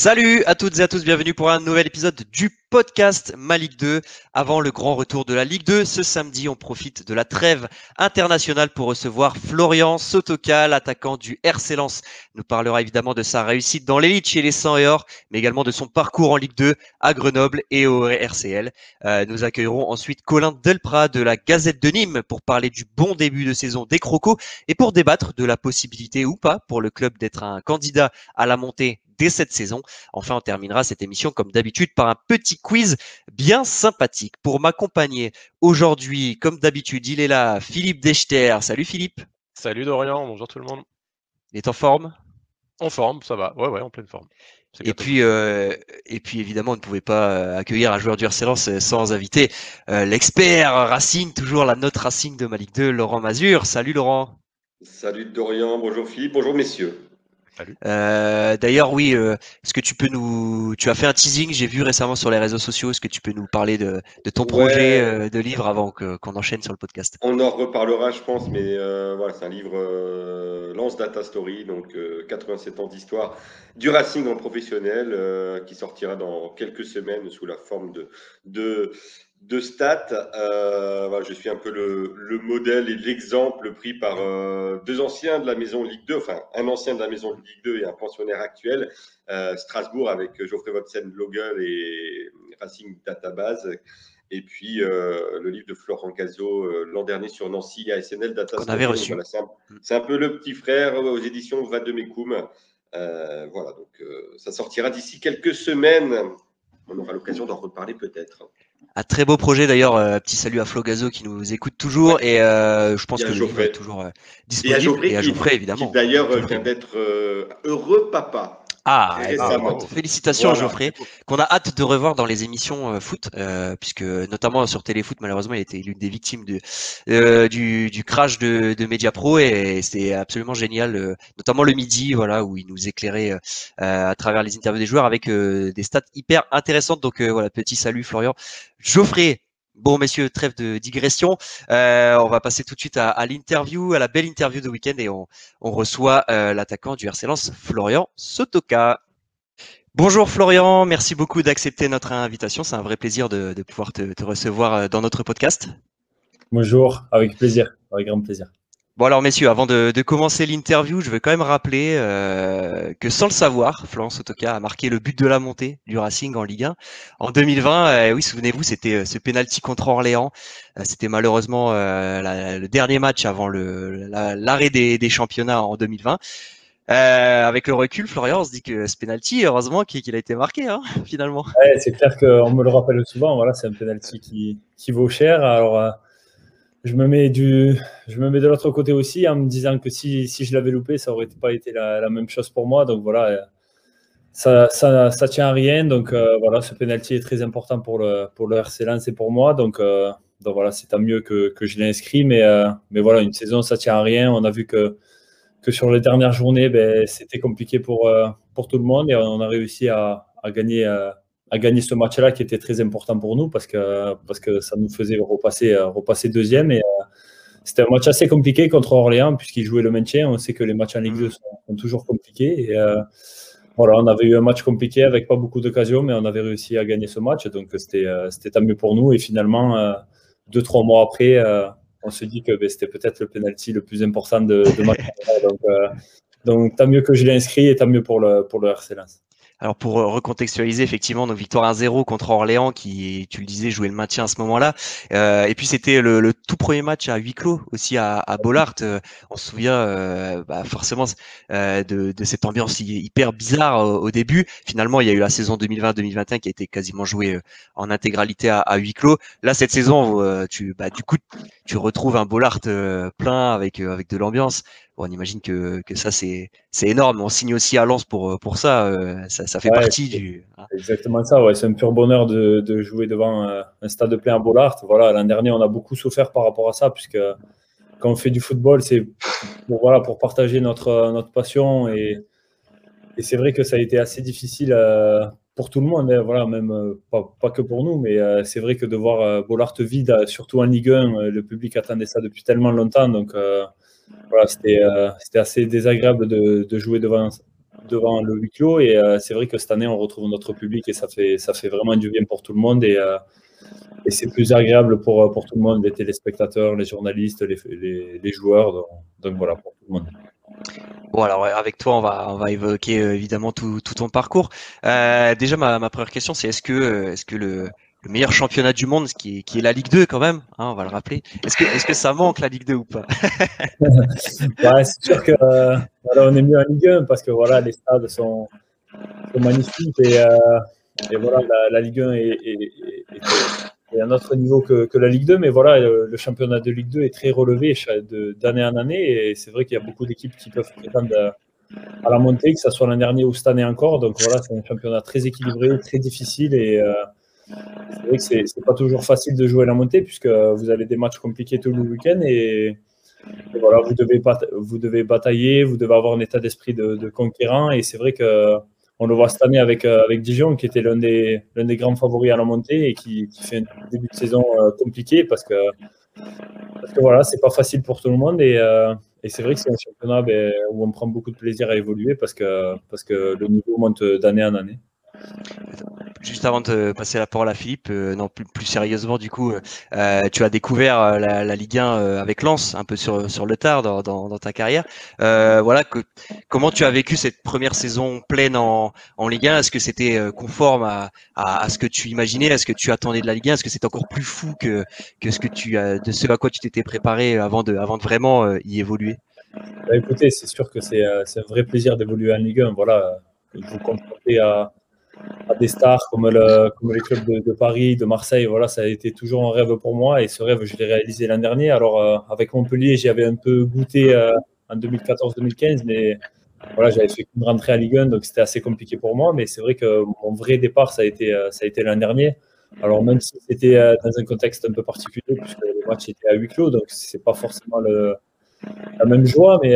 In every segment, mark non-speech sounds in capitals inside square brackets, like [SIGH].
Salut à toutes et à tous, bienvenue pour un nouvel épisode du podcast Ma Ligue 2. Avant le grand retour de la Ligue 2, ce samedi, on profite de la trêve internationale pour recevoir Florian Sotoka, l'attaquant du RC Lens. nous parlera évidemment de sa réussite dans l'élite chez les 100 et or, mais également de son parcours en Ligue 2 à Grenoble et au RCL. Euh, nous accueillerons ensuite Colin Delprat de la Gazette de Nîmes pour parler du bon début de saison des Crocos et pour débattre de la possibilité ou pas pour le club d'être un candidat à la montée dès cette saison. Enfin, on terminera cette émission comme d'habitude par un petit quiz bien sympathique. Pour m'accompagner aujourd'hui, comme d'habitude, il est là, Philippe Dechter. Salut Philippe. Salut Dorian, bonjour tout le monde. Il est en forme? En forme, ça va. Ouais, ouais, en pleine forme. Et puis, euh, et puis évidemment, on ne pouvait pas euh, accueillir un joueur du RC sans inviter euh, l'expert Racing, toujours la note Racing de Malik 2, Laurent Mazur. Salut Laurent. Salut Dorian, bonjour Philippe, bonjour messieurs. Euh, d'ailleurs, oui, euh, est-ce que tu peux nous. Tu as fait un teasing, j'ai vu récemment sur les réseaux sociaux. Est-ce que tu peux nous parler de, ton projet euh, de livre avant qu'on enchaîne sur le podcast? On en reparlera, je pense, mais voilà, c'est un livre Lance Data Story, donc 87 ans d'histoire du Racing en professionnel, qui sortira dans quelques semaines sous la forme de, de de stats. Euh, je suis un peu le, modèle et l'exemple pris par euh, deux anciens de la maison Ligue 2, enfin un ancien de la maison Ligue 2 et un pensionnaire actuel, euh, Strasbourg avec Geoffrey Watson Logger et Racing Database. Et puis le livre de Florent Cazot l'an dernier sur Nancy ASNL Data. On avait reçu. c'est, un, peu le petit frère aux éditions Va de voilà, donc ça sortira d'ici quelques semaines. On aura l'occasion d'en reparler peut-être. Un très beau projet d'ailleurs, euh, petit salut à Flo Gazo qui nous écoute toujours et euh, je pense que livre est toujours euh, disponible et à Geoffrey, évidemment. D'ailleurs vient d'être heureux papa. Ah, félicitations Geoffrey, qu'on a hâte de revoir dans les émissions foot, puisque notamment sur Téléfoot, malheureusement, il était l'une des victimes de, du, du, crash de, de Mediapro et c'était absolument génial, notamment le midi, voilà, où il nous éclairait à travers les interviews des joueurs avec des stats hyper intéressantes. Donc voilà, petit salut Florian. Geoffrey, Bon, messieurs, trêve de digression. Euh, on va passer tout de suite à, l'interview, à la belle interview de week-end et on, reçoit euh, l'attaquant du RC Florian Sotoka. Bonjour Florian, merci beaucoup d'accepter notre invitation. C'est un vrai plaisir de, pouvoir te, recevoir euh, dans notre podcast. Bonjour, avec plaisir, avec grand plaisir. Bon alors messieurs, avant de, commencer l'interview, je veux quand même rappeler euh, que sans le savoir, Florence Sotoka a marqué le but de la montée du Racing en Ligue 1 en 2020. Euh, oui, souvenez-vous, c'était euh, ce penalty contre Orléans. c'était malheureusement le dernier match avant l'arrêt des, championnats en 2020. avec le recul, Florian, on se dit que ce penalty, heureusement qu'il a été marqué, hein, finalement. c'est clair qu'on me le rappelle souvent. Voilà, c'est un penalty qui, qui vaut cher. Alors je me mets du, je me mets de l'autre côté aussi en me disant que si, si je l'avais loupé, ça aurait pas été la, même chose pour moi. Donc voilà, ça, ça, ça tient à rien. Donc euh, voilà, ce penalty est très important pour le, pour le RC Lens et pour moi. Donc, euh, donc voilà, c'est tant mieux que, que je l'ai inscrit. Mais, euh, mais voilà, une saison, ça tient à rien. On a vu que, que sur les dernières journées, ben, c'était compliqué pour, pour tout le monde et on a réussi à, à gagner gagner ce match-là qui était très important pour nous parce que, parce que ça nous faisait repasser, euh, repasser deuxième. Et euh, c'était un match assez compliqué contre Orléans puisqu'ils jouaient le maintien. On sait que les matchs en Ligue 2 mm. sont, toujours compliqués. Et euh, voilà, on avait eu un match compliqué avec pas beaucoup d'occasions, mais on avait réussi à gagner ce match. Donc c'était c'était tant mieux pour nous. Et finalement, deux, trois mois après, on se dit que ben, c'était peut-être le penalty le plus important de, de match. [LAUGHS] donc, donc tant mieux que je l'ai inscrit et tant mieux pour le, pour le RC Lens. Alors pour euh, recontextualiser effectivement nos victoire 1-0 contre Orléans qui, tu le disais, jouait le maintien à ce moment-là. Euh, et puis c'était le, tout premier match à huis clos aussi à, à Bollard. Euh, on se souvient euh, bah, forcément de, de, cette ambiance hyper bizarre au, début. Finalement, il y a eu la saison 2020-2021 qui a été quasiment jouée en intégralité à, à huis clos. Là, cette saison, tu, bah, du coup, tu retrouves un Bollard plein avec avec de l'ambiance on imagine que, ça, c'est énorme. On signe aussi à Lens pour, pour ça. Euh, ça, fait partie du. Hein. Exactement ça. Ouais. C'est un pur bonheur de, jouer devant euh, un stade plein à Bollard. Voilà, L'an dernier, on a beaucoup souffert par rapport à ça, puisque quand on fait du football, c'est pour, voilà, pour partager notre, notre passion. Et, et c'est vrai que ça a été assez difficile euh, pour tout le monde. Hein. Voilà, même pas, que pour nous, mais c'est vrai que de voir Bollard vide, surtout en Ligue 1, le public attendait ça depuis tellement longtemps. Donc voilà, c'était euh, assez désagréable de, jouer devant devant le huis clos. Et c'est vrai que cette année, on retrouve notre public et ça fait, ça fait vraiment du bien pour tout le monde. Et, et c'est plus agréable pour, pour tout le monde, les téléspectateurs, les journalistes, les, joueurs. Donc, voilà, pour tout le monde. Bon alors avec toi on va on va évoquer évidemment tout, tout, ton parcours. déjà ma, ma première question c'est est-ce que est-ce que le, le meilleur championnat du monde, qui est, qui est la Ligue 2 quand même, hein, on va le rappeler. Est-ce que, est que ça manque la Ligue 2 ou pas? Ouais, [LAUGHS] C'est sûr que euh, on est mieux en Ligue 1 parce que voilà, les stades sont, sont magnifiques et, euh, et voilà, la, Ligue 1 est, est, est, à un autre niveau que, que, la Ligue 2, mais voilà, le, championnat de Ligue 2 est très relevé d'année en année et c'est vrai qu'il y a beaucoup d'équipes qui peuvent prétendre à la montée, que ce soit l'an dernier ou cette année encore. Donc voilà, c'est un championnat très équilibré, très difficile et euh, c'est vrai que c'est, pas toujours facile de jouer la montée puisque vous avez des matchs compliqués tout le week-end et, voilà, vous devez, vous devez batailler, vous devez avoir un état d'esprit de, conquérant et c'est vrai que on le voit cette année avec, euh, avec Dijon qui était l'un des, des grands favoris à la montée et qui, fait un début de saison euh, compliqué parce que, parce que voilà, c'est pas facile pour tout le monde et, euh, et c'est vrai que c'est un championnat ben, où on prend beaucoup de plaisir à évoluer parce que, parce que le niveau monte d'année en année. Juste avant de passer la parole à Philippe, euh, non plus, plus, sérieusement du coup, euh, tu as découvert euh, la, la, Ligue 1 avec Lens un peu sur, sur le tard dans, dans, dans ta carrière. voilà, que, comment tu as vécu cette première saison pleine en, en Ligue 1 Est-ce que c'était conforme à, à, à, ce que tu imaginais? Est-ce que tu attendais de la Ligue 1 Est-ce que c'est encore plus fou que, que ce que tu de ce à quoi tu t'étais préparé avant de, avant de vraiment y évoluer? Bah, Écoutez, c'est sûr que c'est un vrai plaisir d'évoluer en Ligue 1. Voilà, vous confronter à à des stars comme, le, comme les clubs de, Paris, de Marseille. Voilà, ça a été toujours un rêve pour moi et ce rêve, je l'ai réalisé l'an dernier. Alors, euh, avec Montpellier, j'y avais un peu goûté euh, en 2014-2015, mais voilà, j'avais fait une rentrée à Ligue 1, donc c'était assez compliqué pour moi. Mais c'est vrai que mon vrai départ, ça a été, euh, ça a été l'an dernier. Alors, même si c'était dans un contexte un peu particulier, puisque le match était à huis clos, donc c'est pas forcément la même joie, mais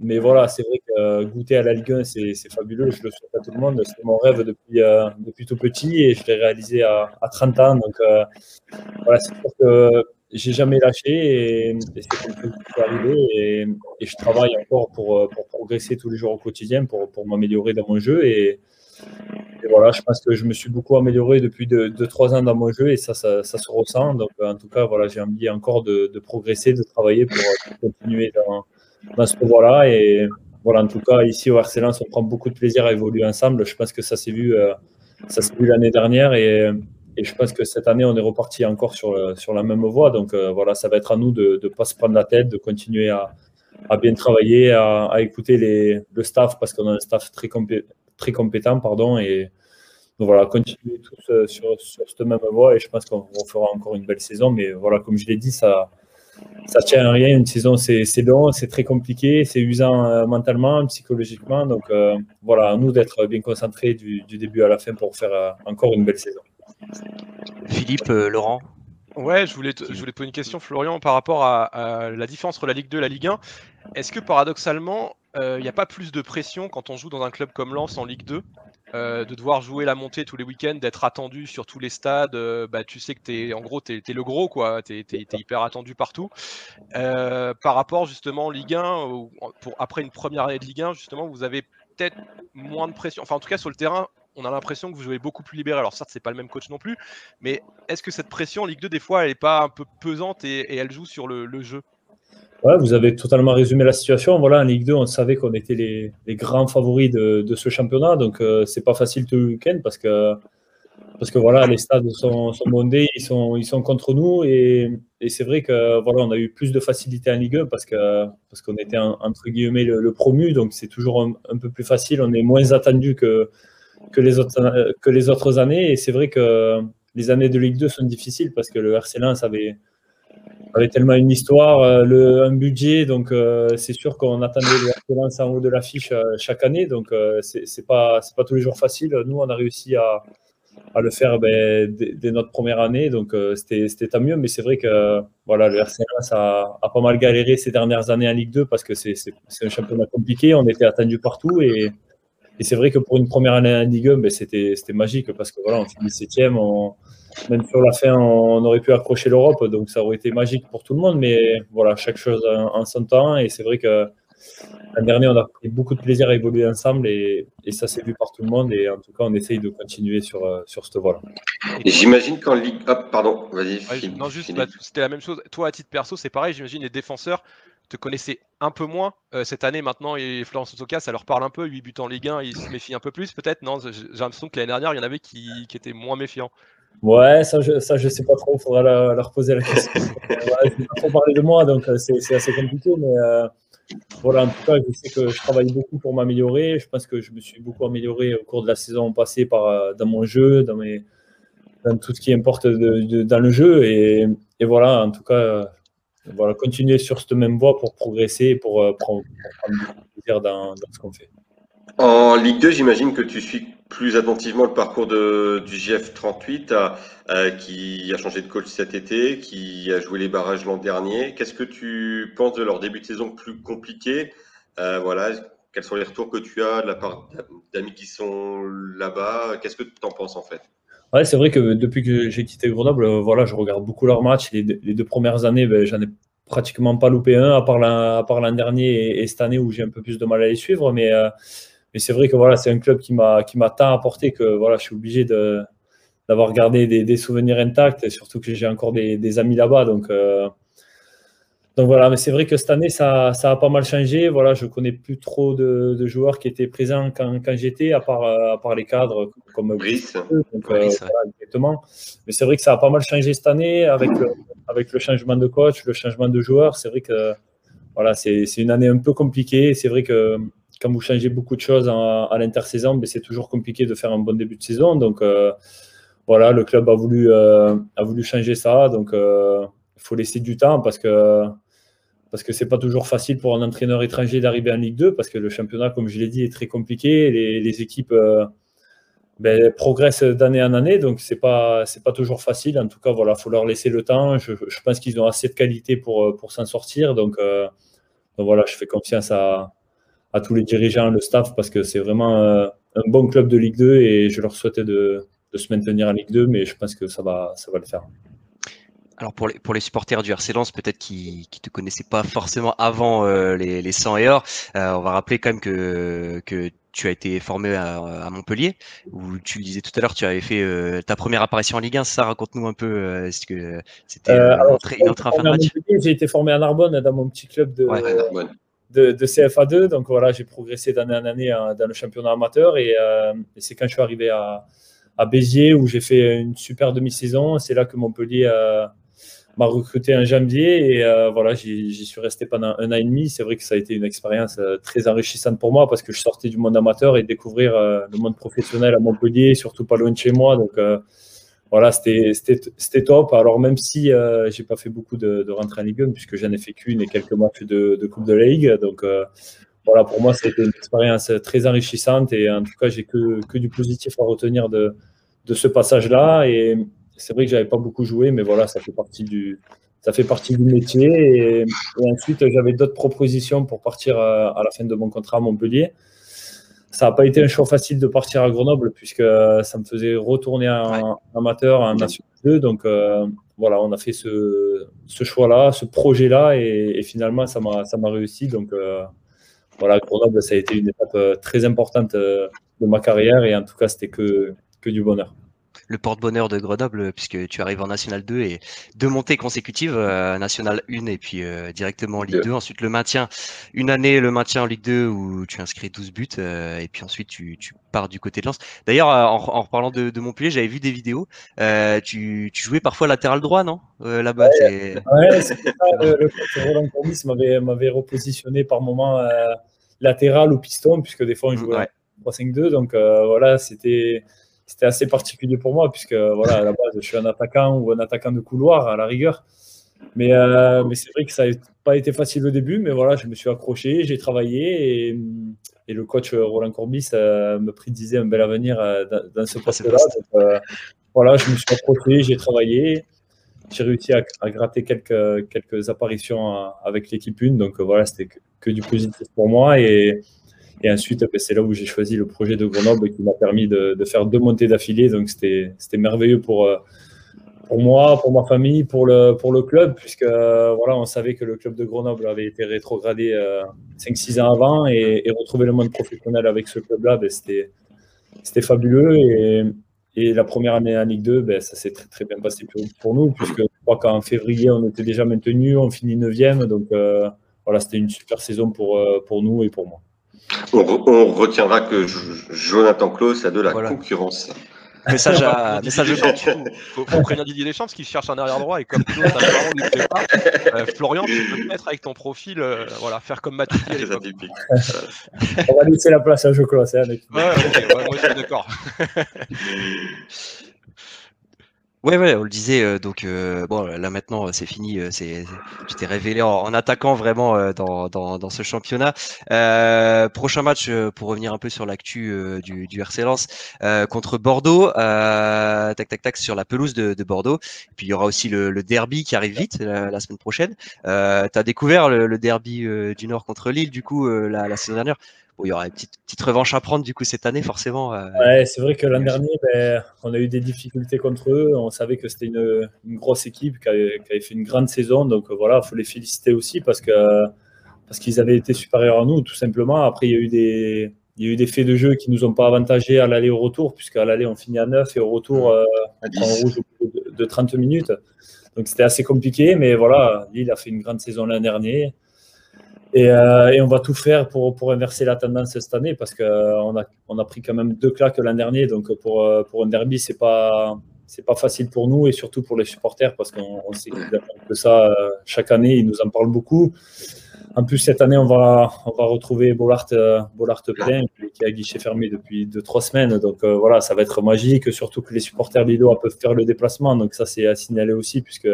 mais voilà, c'est vrai que euh, goûter à la Ligue 1, c'est fabuleux. Je le souhaite à tout le monde. C'est mon rêve depuis, euh, depuis tout petit et je l'ai réalisé à, à, 30 ans. Donc euh, voilà, c'est sûr que j'ai jamais lâché et, et c'est quelque chose qui est arrivé. Et, et, je travaille encore pour, pour, progresser tous les jours au quotidien, pour, pour m'améliorer dans mon jeu. Et, et, voilà, je pense que je me suis beaucoup amélioré depuis 2-3 ans dans mon jeu et ça, ça, ça, se ressent. Donc en tout cas, voilà, j'ai envie encore de, de progresser, de travailler pour continuer dans dans ce pouvoir-là. Et voilà, en tout cas, ici au RC on prend beaucoup de plaisir à évoluer ensemble. Je pense que ça s'est vu, euh, vu l'année dernière et, et, je pense que cette année, on est reparti encore sur, sur la même voie. Donc euh, voilà, ça va être à nous de ne pas se prendre la tête, de continuer à, à bien travailler, à, à, écouter les, le staff parce qu'on a un staff très, compé très compétent. Pardon, et donc voilà, continuer tous euh, sur, sur cette même voie et je pense qu'on fera encore une belle saison. Mais voilà, comme je l'ai dit, ça ça tient à rien. Une saison, c'est long, c'est très compliqué, c'est usant euh, mentalement, psychologiquement. Donc euh, voilà, à nous d'être bien concentrés du, début à la fin pour faire euh, encore une belle saison. Philippe, Laurent Ouais, je voulais, te, je voulais poser une question, Florian, par rapport à, la différence entre la Ligue 2 et la Ligue 1. Est-ce que paradoxalement, il n'y a pas plus de pression quand on joue dans un club comme Lens en Ligue 2 euh, de devoir jouer la montée tous les week-ends, d'être attendu sur tous les stades, euh, bah, tu sais que tu es en gros tu es, le gros quoi, tu es, hyper attendu partout. Euh, par rapport justement en Ligue 1, pour, après une première année de Ligue 1, justement, vous avez peut-être moins de pression. Enfin en tout cas sur le terrain, on a l'impression que vous jouez beaucoup plus libéré. Alors certes, c'est pas le même coach non plus, mais est-ce que cette pression Ligue 2 des fois elle est pas un peu pesante et, elle joue sur le jeu? Ouais, vous avez totalement résumé la situation. Voilà, en Ligue 2, on savait qu'on était les, grands favoris de, ce championnat. Donc, euh, c'est pas facile tout le week-end parce que, parce que voilà, les stades sont, bondés, ils sont, ils sont contre nous. Et, et c'est vrai que voilà, a eu plus de facilité en Ligue 1 parce que parce qu'on était entre guillemets le, promu. Donc, c'est toujours un, peu plus facile. On est moins attendu que, que, les autres, que les autres années. Et c'est vrai que les années de Ligue 2 sont difficiles parce que le RC Lens avait avait tellement une histoire, euh, le, un budget, donc euh, c'est sûr qu'on attendait l'excellence en haut de l'affiche euh, chaque année, donc c'est pas c'est pas tous les jours facile. Nous, on a réussi à, à le faire ben, dès, notre première année, donc c'était tant mieux. Mais c'est vrai que voilà, le RC a, a, pas mal galéré ces dernières années en Ligue 2 parce que c'est un championnat compliqué. On était attendu partout et, et c'est vrai que pour une première année en Ligue 1, ben, c'était magique parce que voilà, on finit septième, on même sur la fin, on aurait pu accrocher l'Europe, donc ça aurait été magique pour tout le monde. Mais voilà, chaque chose en son temps. Et c'est vrai que l'an dernier, on a pris beaucoup de plaisir à évoluer ensemble et, ça s'est vu par tout le monde. Et en tout cas, on essaye de continuer sur, sur cette voie-là. J'imagine qu'en Ligue. Hop, pardon, vas-y. non, juste, bah, c'était la même chose. Toi, à titre perso, c'est pareil. J'imagine les défenseurs te connaissaient un peu moins cette année maintenant et Florence Sotoka, ça leur parle un peu. 8 buts en Ligue 1, ils se méfient un peu plus peut-être. Non, j'ai l'impression que l'année dernière, il y en avait qui, qui étaient moins méfiants. Ouais, ça je, ça, je sais pas trop, il faudra leur, poser la question. [LAUGHS] ouais, je pas trop parler de moi, donc c'est assez compliqué, mais euh, voilà, en tout cas, je sais que je travaille beaucoup pour m'améliorer. Je pense que je me suis beaucoup amélioré au cours de la saison passée par, euh, dans mon jeu, dans, mes, dans tout ce qui importe de, dans le jeu. Et, et, voilà, en tout cas, voilà, continuer sur cette même voie pour progresser et pour, euh, prendre, plaisir dans, dans ce qu'on fait. En Ligue 2, j'imagine que tu suis plus attentivement le parcours de, du GF38 euh, qui a changé de coach cet été, qui a joué les barrages l'an dernier. Qu'est-ce que tu penses de leur début de saison plus compliqué? Euh, Voilà, quels sont les retours que tu as de la part d'amis qui sont là-bas? Qu'est-ce que tu en penses en fait? Ouais, c'est vrai que depuis que j'ai quitté Grenoble, euh, voilà, je regarde beaucoup leurs matchs. Les, deux, premières années, ben, j'en ai pratiquement pas loupé un, à part l'an dernier et, cette année où j'ai un peu plus de mal à les suivre. Mais mais c'est vrai que voilà, c'est un club qui m'a qui m'a tant apporté que voilà, je suis obligé de d'avoir gardé des, des, souvenirs intacts et surtout que j'ai encore des, des amis là-bas. Donc, euh, donc voilà, mais c'est vrai que cette année, ça, ça, a pas mal changé. Voilà, je connais plus trop de, de joueurs qui étaient présents quand, quand j'étais, à part, à part les cadres comme Brice. Donc, euh, exactement. Mais c'est vrai que ça a pas mal changé cette année avec le, avec le changement de coach, le changement de joueurs. C'est vrai que voilà, c'est une année un peu compliquée. C'est vrai que quand vous changez beaucoup de choses à, l'intersaison, ben, c'est toujours compliqué de faire un bon début de saison. Donc euh, voilà, le club a voulu, euh, a voulu changer ça. Donc euh, il faut laisser du temps parce que parce que c'est pas toujours facile pour un entraîneur étranger d'arriver en Ligue 2 parce que le championnat, comme je l'ai dit, est très compliqué. Les, équipes ben, progressent d'année en année, donc c'est pas c'est pas toujours facile. En tout cas, voilà, faut leur laisser le temps. Je, pense qu'ils ont assez de qualité pour pour s'en sortir. Donc voilà, je fais confiance à à tous les dirigeants, le staff, parce que c'est vraiment euh, un bon club de Ligue 2 et je leur souhaitais de, de, se maintenir en Ligue 2, mais je pense que ça va, ça va le faire. Alors pour les, pour les supporters du RC Lens, peut-être qui ne te connaissaient pas forcément avant euh, les, les 100 et or, euh, on va rappeler quand même que, que tu as été formé à, Montpellier, où tu le disais tout à l'heure, tu avais fait ta première apparition en Ligue 1. Ça, raconte-nous un peu, est-ce que c'était une, entrée, en fin de match? J'ai été formé à Narbonne, dans mon petit club de, ouais, De, CFA2. Donc voilà, j'ai progressé d'année en année hein, dans le championnat amateur. Euh, et, c'est quand je suis arrivé à, à Béziers où j'ai fait une super demi-saison. C'est là que Montpellier euh, m'a recruté en janvier. Et euh, voilà, j'y suis resté pendant un an et demi. C'est vrai que ça a été une expérience très enrichissante pour moi parce que je sortais du monde amateur et découvrir le monde professionnel à Montpellier, surtout pas loin de chez moi. Voilà, c'était top. Alors, même si euh, j'ai pas fait beaucoup de, rentrées en Ligue 1, puisque j'en ai fait qu'une et quelques matchs de, Coupe de la Ligue. Donc, euh, voilà, pour moi, c'était une expérience très enrichissante. Et en tout cas, j'ai que, que du positif à retenir de, ce passage-là. Et c'est vrai que j'avais pas beaucoup joué, mais voilà, ça fait partie du, métier. Et, ensuite, j'avais d'autres propositions pour partir à, à, la fin de mon contrat à Montpellier ça n'a pas été un choix facile de partir à Grenoble puisque euh, ça me faisait retourner en amateur, en National 2. Donc euh, voilà, on a fait ce, choix-là, ce projet-là et, finalement ça m'a réussi. Donc euh, voilà, Grenoble, ça a été une étape très importante de ma carrière et en tout cas, c'était que, que du bonheur le porte-bonheur de Grenoble, puisque tu arrives en National 2 et deux montées consécutives, euh, National 1 et puis euh, directement en Ligue 2. Ensuite, le maintien, une année, le maintien en Ligue 2 où tu inscris 12 buts euh, et puis ensuite tu, pars du côté de Lens. D'ailleurs, en, reparlant de, Montpellier, j'avais vu des vidéos. Tu, jouais parfois latéral droit, non Là-bas, ouais, ouais c'est ça. [LAUGHS] le, Roland Courbis m'avait repositionné par moment latéral ou piston, puisque des fois on jouait 3-5-2. Donc voilà, c'était c'était assez particulier pour moi, puisque voilà, à la base, je suis un attaquant ou un attaquant de couloir à la rigueur. Mais, euh, mais c'est vrai que ça n'a pas été facile au début, mais voilà, je me suis accroché, j'ai travaillé et, et, le coach Roland Courbis euh, me prédisait un bel avenir euh, dans, ce poste-là. voilà, je me suis accroché, j'ai travaillé, j'ai réussi à, gratter quelques, quelques apparitions avec l'équipe 1, donc voilà, c'était que, que, du positif pour moi. Et, et ensuite, ben, c'est là où j'ai choisi le projet de Grenoble qui m'a permis de, faire deux montées d'affilée. Donc, c'était merveilleux pour, euh, pour moi, pour ma famille, pour le, club, puisque voilà, on savait que le club de Grenoble avait été rétrogradé 5-6 ans avant et, retrouver le monde professionnel avec ce club-là, ben, c'était, fabuleux. Et, la première année en Ligue 2, ben, ça s'est très, bien passé pour, nous, puisque je crois qu'en février, on était déjà maintenu, on finit 9e. Donc voilà, c'était une super saison pour, pour nous et pour moi. On, retiendra que Jonathan Klaus a de la concurrence. Message à [LAUGHS] message faut, faut prévenir Didier Deschamps parce qu'il cherche un arrière droit et comme Klaus apparemment ne pas. Euh, Florian, tu peux te mettre avec ton profil, euh, voilà, faire comme Mathieu. [LAUGHS] On va laisser la place à Klaus. Hein, ouais, ouais, moi je suis d'accord. [LAUGHS] Ouais, ouais, on le disait. Euh, donc, euh, bon, là maintenant, c'est fini. Euh, c'est, révélé en, attaquant vraiment dans, dans, dans, ce championnat. prochain match, pour revenir un peu sur l'actu du, du RC Lens contre Bordeaux. tac, tac, tac, sur la pelouse de, de Bordeaux. puis il y aura aussi le, le derby qui arrive vite la, semaine prochaine. Euh, tu as découvert le, le derby du Nord contre Lille, du coup, la, la saison dernière il y aura une petite, petite, revanche à prendre du coup cette année forcément. Euh, ouais, c'est vrai que l'an dernier, ben, on a eu des difficultés contre eux. On savait que c'était une, grosse équipe qui avait, fait une grande saison. Donc voilà, il faut les féliciter aussi parce que parce qu'ils avaient été supérieurs à nous, tout simplement. Après, il y a eu des, il y a eu des faits de jeu qui nous ont pas avantagés à l'aller au retour, puisqu'à l'aller on finit à 9 et au retour euh, on prend rouge de, de 30 minutes. Donc c'était assez compliqué, mais voilà, Lille a fait une grande saison l'an dernier. Euh, et, on va tout faire pour, pour inverser la tendance cette année parce qu'on euh, a, on a pris quand même deux claques l'an dernier. Donc pour, euh, pour un derby, ce n'est pas, c'est pas facile pour nous et surtout pour les supporters parce qu'on sait que ça chaque année. Ils nous en parlent beaucoup. En plus, cette année, on va, on va retrouver Bollard, Bollard plein qui a guichet fermé depuis deux, trois semaines. Donc voilà, ça va être magique. Surtout que les supporters Lillois peuvent faire le déplacement. Donc ça, c'est à signaler aussi puisque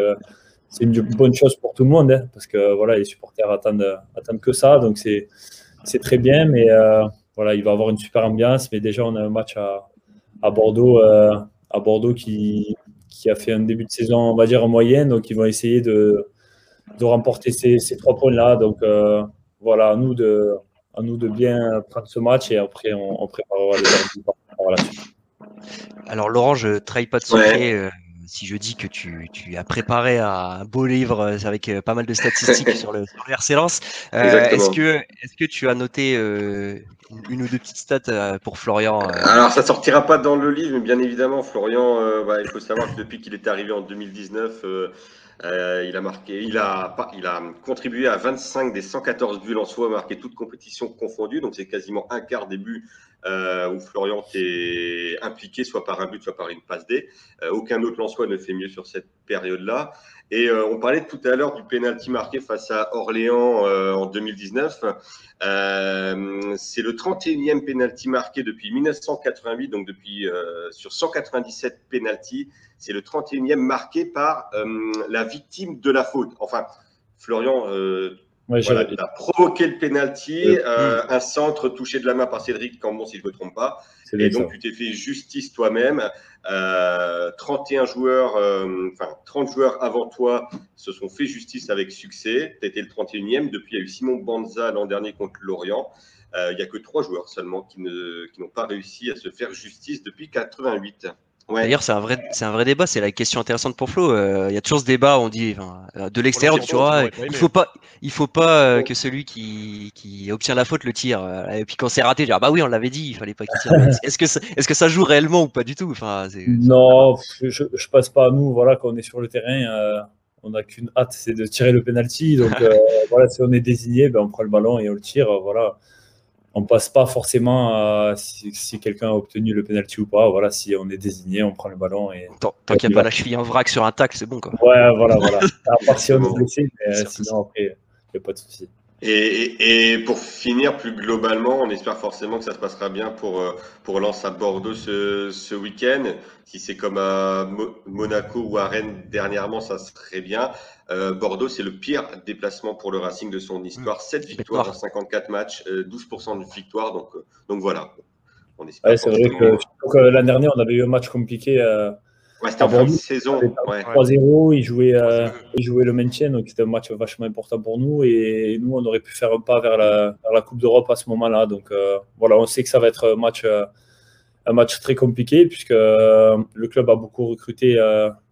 c'est une bonne chose pour tout le monde, hein, parce que voilà, les supporters attendent, attendent que ça, donc c'est, c'est très bien, mais euh, voilà, il va avoir une super ambiance, mais déjà on a un match à, à Bordeaux, euh, à Bordeaux qui, qui a fait un début de saison, on va dire en moyenne, donc ils vont essayer de, de remporter ces, ces trois points-là, donc euh, voilà, à nous de, à nous de bien prendre ce match et après on, on préparera les Alors Laurent, je ne trahis pas de secret si je dis que tu, tu, as préparé un beau livre euh, avec euh, pas mal de statistiques [LAUGHS] sur, le, sur le RC Lens, euh, est-ce que, est que tu as noté une, ou deux petites stats pour Florian Alors, ça sortira pas dans le livre, mais bien évidemment, Florian, bah, il faut savoir que depuis qu'il est arrivé en 2019, il a marqué, il a, il a contribué à 25 des 114 buts en soi, marqué toutes compétitions confondues, donc c'est quasiment un quart des buts euh, où Florian est impliqué soit par un but, soit par une passe D. Euh, aucun autre Lançois ne fait mieux sur cette période-là. Et euh, on parlait tout à l'heure du penalty marqué face à Orléans en 2019. c'est le 31e penalty marqué depuis 1988, donc depuis sur 197 penalty, c'est le 31e marqué par la victime de la faute. Enfin, Florian, il a provoqué le penalty, euh, un centre touché de la main par Cédric Cambon, si je ne me trompe pas. Et donc, tu t'es fait justice toi-même. Euh, 31 joueurs, euh, enfin 30 joueurs avant toi se sont fait justice avec succès. Tu étais le 31e. Depuis, il y a eu Simon Banza l'an dernier contre Lorient. Euh, il n'y a que trois joueurs seulement qui n'ont qui pas réussi à se faire justice depuis 88. D'ailleurs, c'est un vrai, c'est un vrai débat. C'est la question intéressante pour Flo. Euh, il y a toujours ce débat. On dit, euh, de l'extérieur, tu vois, il faut pas, il faut pas euh, que celui qui, qui, obtient la faute le tire. et puis quand c'est raté, dire, ah bah oui, on l'avait dit, il fallait pas qu'il tire. [LAUGHS] est-ce que, ça, est-ce que ça joue réellement ou pas du tout? Enfin, non, je, je passe pas à nous. Voilà, quand on est sur le terrain, on n'a qu'une hâte, c'est de tirer le penalty. Donc [LAUGHS] voilà, si on est désigné, ben, on prend le ballon et on le tire. Voilà on passe pas forcément à si, quelqu'un a obtenu le penalty ou pas. Voilà, si on est désigné, on prend le ballon et. Tant, qu'il n'y a pas la cheville en vrac sur un tacle, c'est bon quoi. Ouais, voilà, voilà. à part si on est [LAUGHS] blessé, mais sinon après, il n'y a pas de souci. Et, pour finir, plus globalement, on espère forcément que ça se passera bien pour, euh, pour Lens à Bordeaux ce, ce week-end. Si c'est comme à Monaco ou à Rennes dernièrement, ça serait bien. Euh, Bordeaux, c'est le pire déplacement pour le Racing de son histoire. 7 mmh. victoires en 54 matchs, 12% euh, de victoire. Donc, donc voilà. c'est vrai que, l'année dernière, on avait eu un match compliqué. Ouais, c'était en saison. 3-0, il, jouait, euh, il jouait le maintien, donc c'était un match vachement important pour nous. Et nous, on aurait pu faire un pas vers la, vers la Coupe d'Europe à ce moment-là. Donc euh, voilà, on sait que ça va être un match, euh, un match très compliqué puisque le club a beaucoup recruté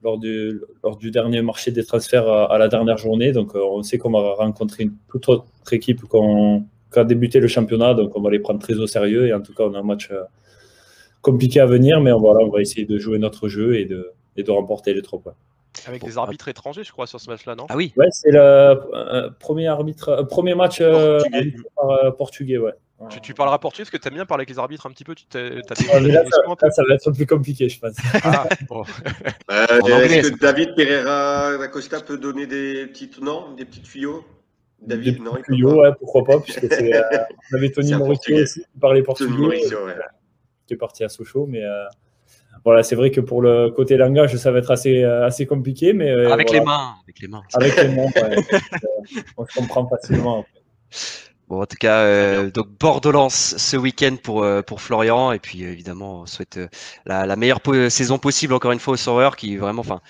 lors, du, lors du dernier marché des transferts à, la dernière journée. Donc on sait qu'on va rencontrer une toute autre équipe qu'on qui a débuté le championnat, donc on va les prendre très au sérieux. Et en tout cas, on a un match compliqué à venir, mais voilà, on va essayer de jouer notre jeu et de, et de remporter les trois points. Avec des arbitres étrangers, je crois, sur ce match-là, non? Ah oui Ouais, c'est le euh, premier, arbitre, euh, premier match euh, portugais. Par, portugais. ouais. Tu, tu, parleras portugais parce que tu aimes bien parler avec les arbitres un petit peu tu as des là, ça, ça, va être plus compliqué, je pense. [LAUGHS] Ah, bon. [LAUGHS] Est-ce que David Pereira Costa peut donner des petits, non, des petits tuyaux? David, des non, tuyaux, ouais, pourquoi pas, puisque c'est, euh, on avait Tony Mauricio aussi qui parlait portugais. Tony Mauricio, ouais. Qui est parti à Sochaux, mais voilà, c'est vrai que pour le côté langage, ça va être assez, euh, assez compliqué. Mais, euh, avec, les mains, avec les mains. Avec les mains. [LAUGHS] on se comprend facilement. Bon, en tout cas, euh, donc Bordelance ce week-end pour pour Florian et puis évidemment on souhaite la, la, meilleure saison possible encore une fois au Sauveur qui vraiment, enfin,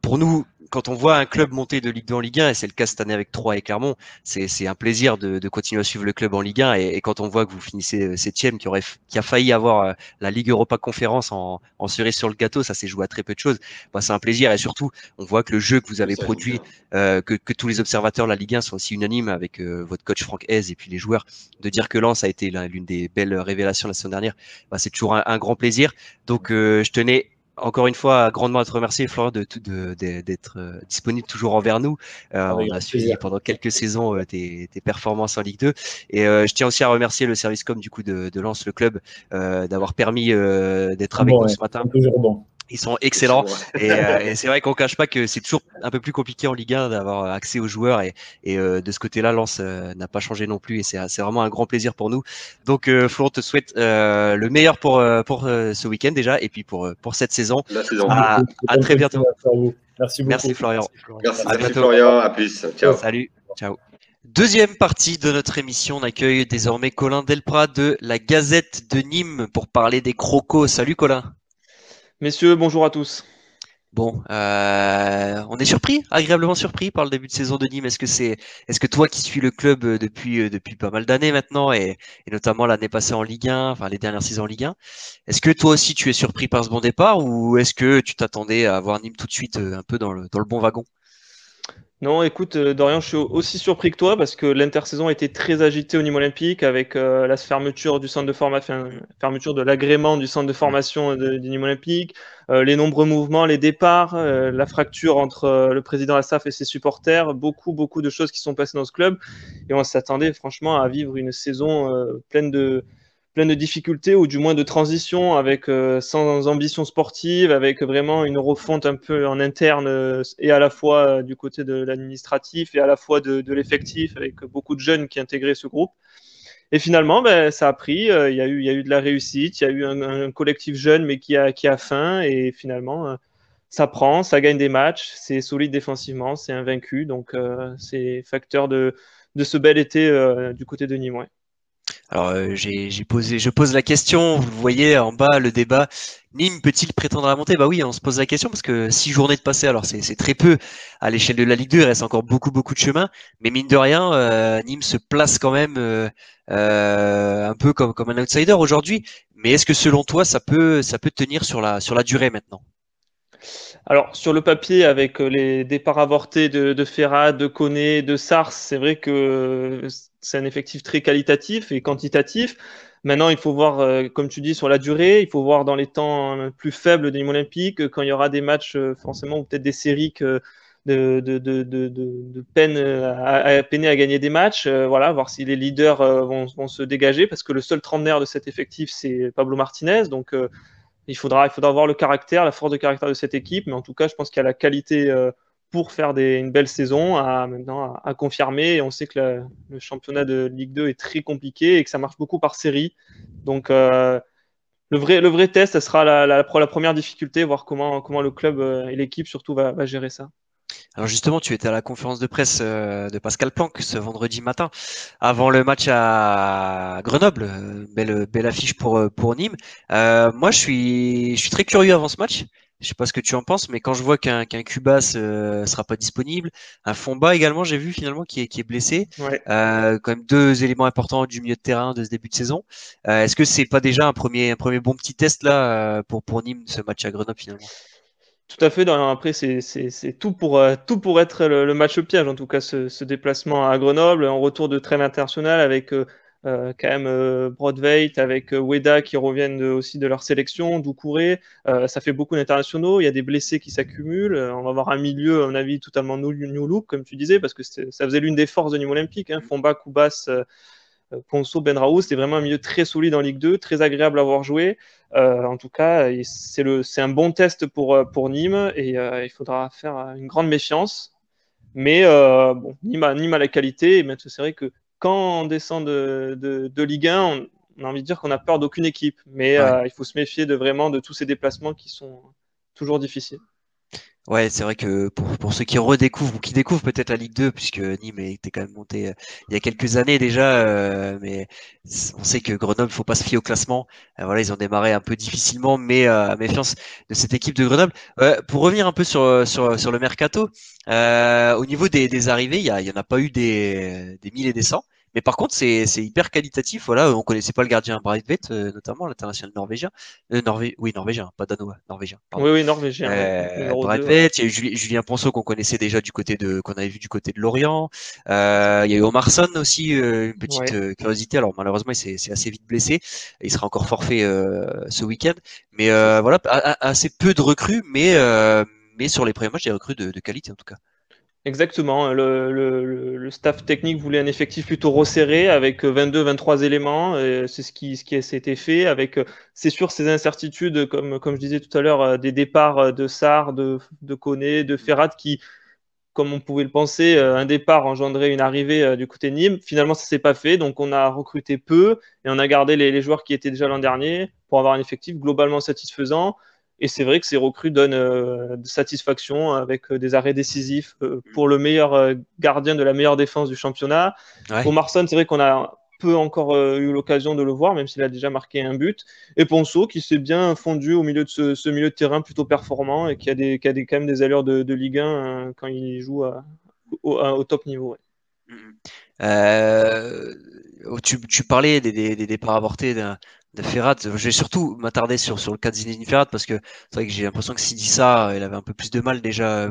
pour nous quand on voit un club monter de Ligue 2 en Ligue 1, et c'est le cas cette année avec Troyes et Clermont, c'est un plaisir de, de, continuer à suivre le club en Ligue 1. Et, quand on voit que vous finissez euh, septième, qui, aurait, qui a failli avoir euh, la Ligue Europa Conférence en, en cerise sur le gâteau, ça s'est joué à très peu de choses. Bah, c'est un plaisir. Et surtout, on voit que le jeu que vous avez produit, euh, que, que, tous les observateurs de la Ligue 1 sont aussi unanimes avec euh, votre coach Franck Hez et puis les joueurs, de dire que Lens a été l'une des belles révélations la semaine dernière, bah, c'est toujours un, un, grand plaisir. Donc, je tenais encore une fois, grandement à te remercier, Florian, d'être de, de, euh, disponible toujours envers nous. Euh, on a suivi pendant quelques saisons euh, tes, tes, performances en Ligue 2. Et je tiens aussi à remercier le service com du coup de, de Lens, le club, d'avoir permis d'être avec nous ce matin. Toujours bon. Ils sont excellents. Euh, et, c'est vrai qu'on cache pas que c'est toujours un peu plus compliqué en Ligue 1 d'avoir accès aux joueurs. Et, et euh, de ce côté-là, Lens euh, n'a pas changé non plus. Et c'est vraiment un grand plaisir pour nous. Donc, euh, Florent te souhaite le meilleur pour, pour ce week-end déjà. Et puis pour, pour cette saison. À, à, très bientôt. Merci beaucoup. Merci Florian. Merci, à Florian. À plus. Ciao. Salut. Ciao. Deuxième partie de notre émission, on accueille désormais Colin Delprat de la Gazette de Nîmes pour parler des crocos. Salut Colin. Messieurs, bonjour à tous. Bon, euh, on est surpris, agréablement surpris par le début de saison de Nîmes. Est-ce que c'est, est-ce que toi qui suis le club euh, depuis euh, depuis pas mal d'années maintenant et, notamment l'année passée en Ligue 1, enfin les dernières saisons en Ligue 1, est-ce que toi aussi tu es surpris par ce bon départ ou est-ce que tu t'attendais à voir Nîmes tout de suite un peu dans le dans le bon wagon? Non, écoute, euh, Dorian, je suis aussi surpris que toi parce que l'intersaison a été très agitée au niveau olympique avec euh, la fermeture du centre de formation, fermeture de l'agrément du centre de formation du Nîmes olympique, euh, les nombreux mouvements, les départs, la fracture entre le président Assaf et ses supporters, beaucoup, beaucoup de choses qui sont passées dans ce club et on s'attendait franchement à vivre une saison pleine de, plein de difficultés ou du moins de transition avec euh, sans ambition sportive, avec vraiment une refonte un peu en interne euh, et à la fois euh, du côté de l'administratif et à la fois de, l'effectif avec beaucoup de jeunes qui intégraient ce groupe. Et finalement, ben, ça a pris. Il y, a eu, il y a eu de la réussite, il y a eu un, un, collectif jeune mais qui a, qui a faim et finalement, ça prend, ça gagne des matchs, c'est solide défensivement, c'est invaincu. Donc, c'est facteur de, de ce bel été du côté de Nîmes. Alors euh, j'ai posé, je pose la question. Vous voyez en bas le débat. Nîmes peut-il prétendre à monter Bah oui, on se pose la question parce que six journées de passé, alors c'est très peu à l'échelle de la Ligue 2. Il reste encore beaucoup beaucoup de chemin, mais mine de rien, euh, Nîmes se place quand même euh, un peu comme comme un outsider aujourd'hui. Mais est-ce que selon toi, ça peut ça peut tenir sur la sur la durée maintenant? Alors, sur le papier, avec les départs avortés de, de Ferrat, de Koné, de Sars, c'est vrai que c'est un effectif très qualitatif et quantitatif. Maintenant, il faut voir, euh, comme tu dis, sur la durée, il faut voir dans les temps plus faibles des olympiques, quand il y aura des matchs, euh, forcément, ou peut-être des séries que de, de, de, de, peine à, peiner à gagner des matchs. Euh, voilà, voir si les leaders vont, vont, se dégager, parce que le seul trentenaire de cet effectif, c'est Pablo Martinez. Donc, il, faudra, il faudra voir le caractère, la force de caractère de cette équipe. Mais en tout cas, je pense qu'il y a la qualité pour faire une belle saison à maintenant à, confirmer. On sait que le championnat de Ligue 2 est très compliqué et que ça marche beaucoup par série. Donc euh, le, vrai, test, ça sera la, première difficulté, voir comment, le club euh, et l'équipe surtout va, gérer ça. Alors justement, tu étais à la conférence de presse euh, de Pascal Planck ce vendredi matin, avant le match à Grenoble. Belle, affiche pour, Nîmes. Moi, je suis très curieux avant ce match Je sais pas ce que tu en penses, mais quand je vois qu'un qu'un Cubas euh, sera pas disponible, un Fomba également, j'ai vu finalement qui est, qui est blessé. Euh, quand même deux éléments importants du milieu de terrain de ce début de saison. Euh, Est-ce que c'est pas déjà un premier, un premier bon petit test là euh, pour pour Nîmes ce match à Grenoble finalement? Tout à fait. Après, c'est tout pour, euh, tout pour être le, le, match piège, en tout cas, ce, ce, déplacement à Grenoble, en retour de trêve internationale avec euh, quand même euh, Broadway, avec euh, Weda qui reviennent de, aussi de leur sélection, Doucouré. ça fait beaucoup d'internationaux. Il y a des blessés qui s'accumulent. on va avoir un milieu, à mon avis, totalement new, new look, comme tu disais, parce que ça faisait l'une des forces de Nîmes Olympique. Hein. Fomba, Koubas. Ponceau, Benraou, c'était vraiment un milieu très solide en Ligue 2, très agréable à voir jouer. Euh, en tout cas, c'est un bon test pour, pour Nîmes et euh, il faudra faire une grande méfiance. Mais euh, bon, Nîmes a, Nîmes a la qualité. Mais c'est vrai que quand on descend de, de, de Ligue 1, on, on, a envie de dire qu'on a peur d'aucune équipe. Mais ouais. il faut se méfier de vraiment de tous ces déplacements qui sont toujours difficiles. Ouais, c'est vrai que pour, pour ceux qui redécouvrent ou qui découvrent peut-être la Ligue 2, puisque Nîmes était quand même monté euh, il y a quelques années déjà, euh, mais on sait que Grenoble, faut pas se fier au classement. Euh, voilà, ils ont démarré un peu difficilement, mais à méfiance de cette équipe de Grenoble. pour revenir un peu sur sur, sur le mercato, au niveau des, des arrivées, il y, y en a pas eu des, des mille et des cents. Mais par contre, c'est hyper qualitatif. Voilà, on connaissait pas le gardien Breitvet, euh, notamment l'international norvégien. Euh, Norvé oui, norvégien, pas danois, norvégien. Pardon. Oui, oui, norvégien. Euh, il y a eu Julien Ponceau qu'on connaissait déjà du côté de, qu'on avait vu du côté de Lorient. Euh, il y a eu Omarson aussi, une petite ouais. curiosité. Alors malheureusement, il s'est assez vite blessé. Il sera encore forfait ce week-end. Mais voilà, assez peu de recrues, mais mais sur les premiers matchs, des recrues de, de qualité en tout cas. Exactement. Le, le, staff technique voulait un effectif plutôt resserré avec 22-23 éléments. C'est ce qui, ce qui été fait. Avec, c'est sûr, ces incertitudes, comme, je disais tout à l'heure, des départs de Sar, de, de de Ferrat, qui, comme on pouvait le penser, un départ engendrait une arrivée du côté de Nîmes. Finalement, ça s'est pas fait. Donc, on a recruté peu et on a gardé les, les joueurs qui étaient déjà l'an dernier pour avoir un effectif globalement satisfaisant. Et c'est vrai que ces recrues donnent euh, de satisfaction avec euh, des arrêts décisifs euh, pour le meilleur euh, gardien de la meilleure défense du championnat. Ouais. Omarson, c'est vrai qu'on a peu encore eu l'occasion de le voir, même s'il a déjà marqué un but. Et Ponceau, qui s'est bien fondu au milieu de ce, ce, milieu de terrain plutôt performant et qui a, des, qui a des, quand même des allures de, de Ligue 1 hein, quand il joue à, au, à, au, top niveau. Ouais. Tu, tu, parlais des, des, des départs avortés de Ferrat. Je vais surtout m'attarder sur, sur le cas de Zinedine Ferrat parce que c'est vrai que j'ai l'impression que s'il dit ça, il avait un peu plus de mal déjà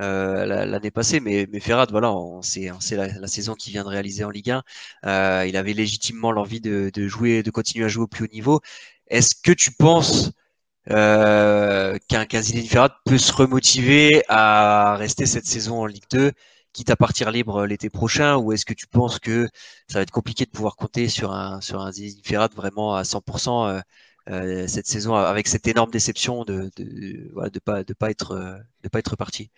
euh, l'année passée. Mais, mais Ferrat, voilà, on sait, on sait la, saison qu'il vient de réaliser en Ligue 1. Euh, il avait légitimement l'envie de, de, jouer, de continuer à jouer au plus haut niveau. Est-ce que tu penses euh, qu'un qu Zinedine Ferrat peut se remotiver à rester cette saison en Ligue 2 quitte à partir libre l'été prochain ou est-ce que tu penses que ça va être compliqué de pouvoir compter sur un sur un Ferrat vraiment à 100% euh, euh, cette saison avec cette énorme déception de de, de pas de pas être de pas être parti?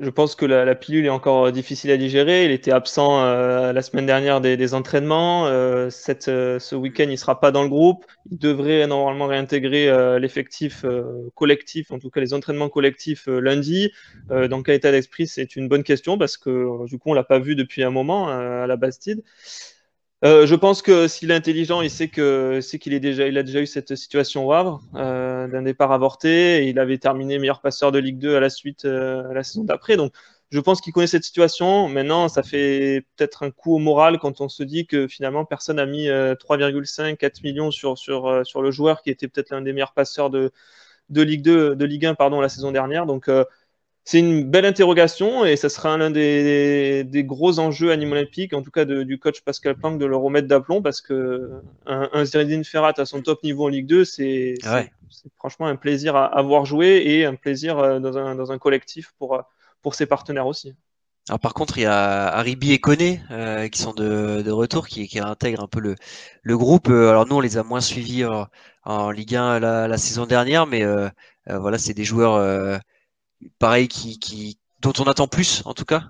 Je pense que la, la, pilule est encore difficile à digérer. Il était absent euh, la semaine dernière des, des entraînements. Euh, cette, euh, ce week-end, il sera pas dans le groupe. Il devrait normalement réintégrer euh, l'effectif euh, collectif, en tout cas les entraînements collectifs lundi. dans quel état d'esprit C'est une bonne question parce que du coup, on l'a pas vu depuis un moment à la Bastide. Euh, je pense que s'il est intelligent, il sait qu'il il a déjà eu cette situation au Havre euh, d'un départ avorté. Il avait terminé meilleur passeur de Ligue 2 à la suite euh, la saison d'après. Donc, je pense qu'il connaît cette situation. Maintenant, ça fait peut-être un coup au moral quand on se dit que finalement personne n'a mis 3,5, 4 millions sur sur le joueur qui était peut-être l'un des meilleurs passeurs de de Ligue 2, de Ligue 1 pardon la saison dernière. Donc c'est une belle interrogation et ça sera l'un des, des, gros enjeux à Nîmes Olympique, en tout cas de, du coach Pascal Planck, de le remettre d'aplomb parce que un, un Zinedine Ferrat à son top niveau en Ligue 2, c'est ouais. franchement un plaisir à, à, voir jouer et un plaisir euh, dans un, dans un collectif pour, pour ses partenaires aussi. Alors par contre, il y a Haribi et Koné euh, qui sont de, de retour, qui, qui, intègrent un peu le, le groupe. Euh, alors nous, on les a moins suivis en, en Ligue 1 la, la, saison dernière, mais euh, voilà, c'est des joueurs pareil, qui, qui, dont on attend plus en tout cas?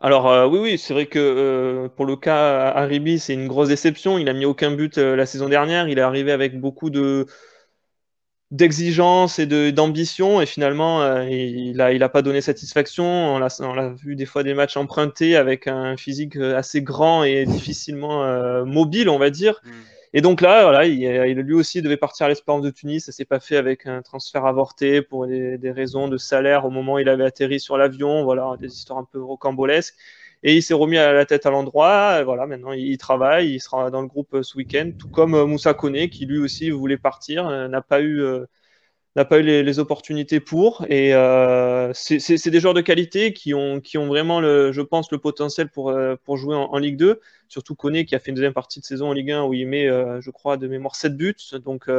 Alors euh, oui, oui, c'est vrai que euh, pour le cas Haribi, c'est une grosse déception. Il a mis aucun but euh, la saison dernière. Il est arrivé avec beaucoup de d'exigence et d'ambition et finalement il a il a pas donné satisfaction. On l'a on l'a vu des fois des matchs empruntés avec un physique assez grand et difficilement mobile, on va dire. Mm Et donc là, voilà, il, lui aussi devait partir à l'Espérance de Tunis. Ça s'est pas fait avec un transfert avorté pour des, raisons de salaire au moment où il avait atterri sur l'avion. Voilà, des histoires un peu rocambolesques. Et il s'est remis à la tête à l'endroit. Voilà, maintenant il travaille, il sera dans le groupe ce week-end, tout comme Moussa Kone, qui lui aussi voulait partir, n'a pas eu n'a pas eu les, opportunités pour. Et euh, c'est des joueurs de qualité qui ont, qui ont vraiment, je pense, le potentiel pour, euh, pour jouer en, Ligue 2. Surtout Koné qui a fait une deuxième partie de saison en Ligue 1 où il met, euh, je crois, de mémoire 7 buts. Donc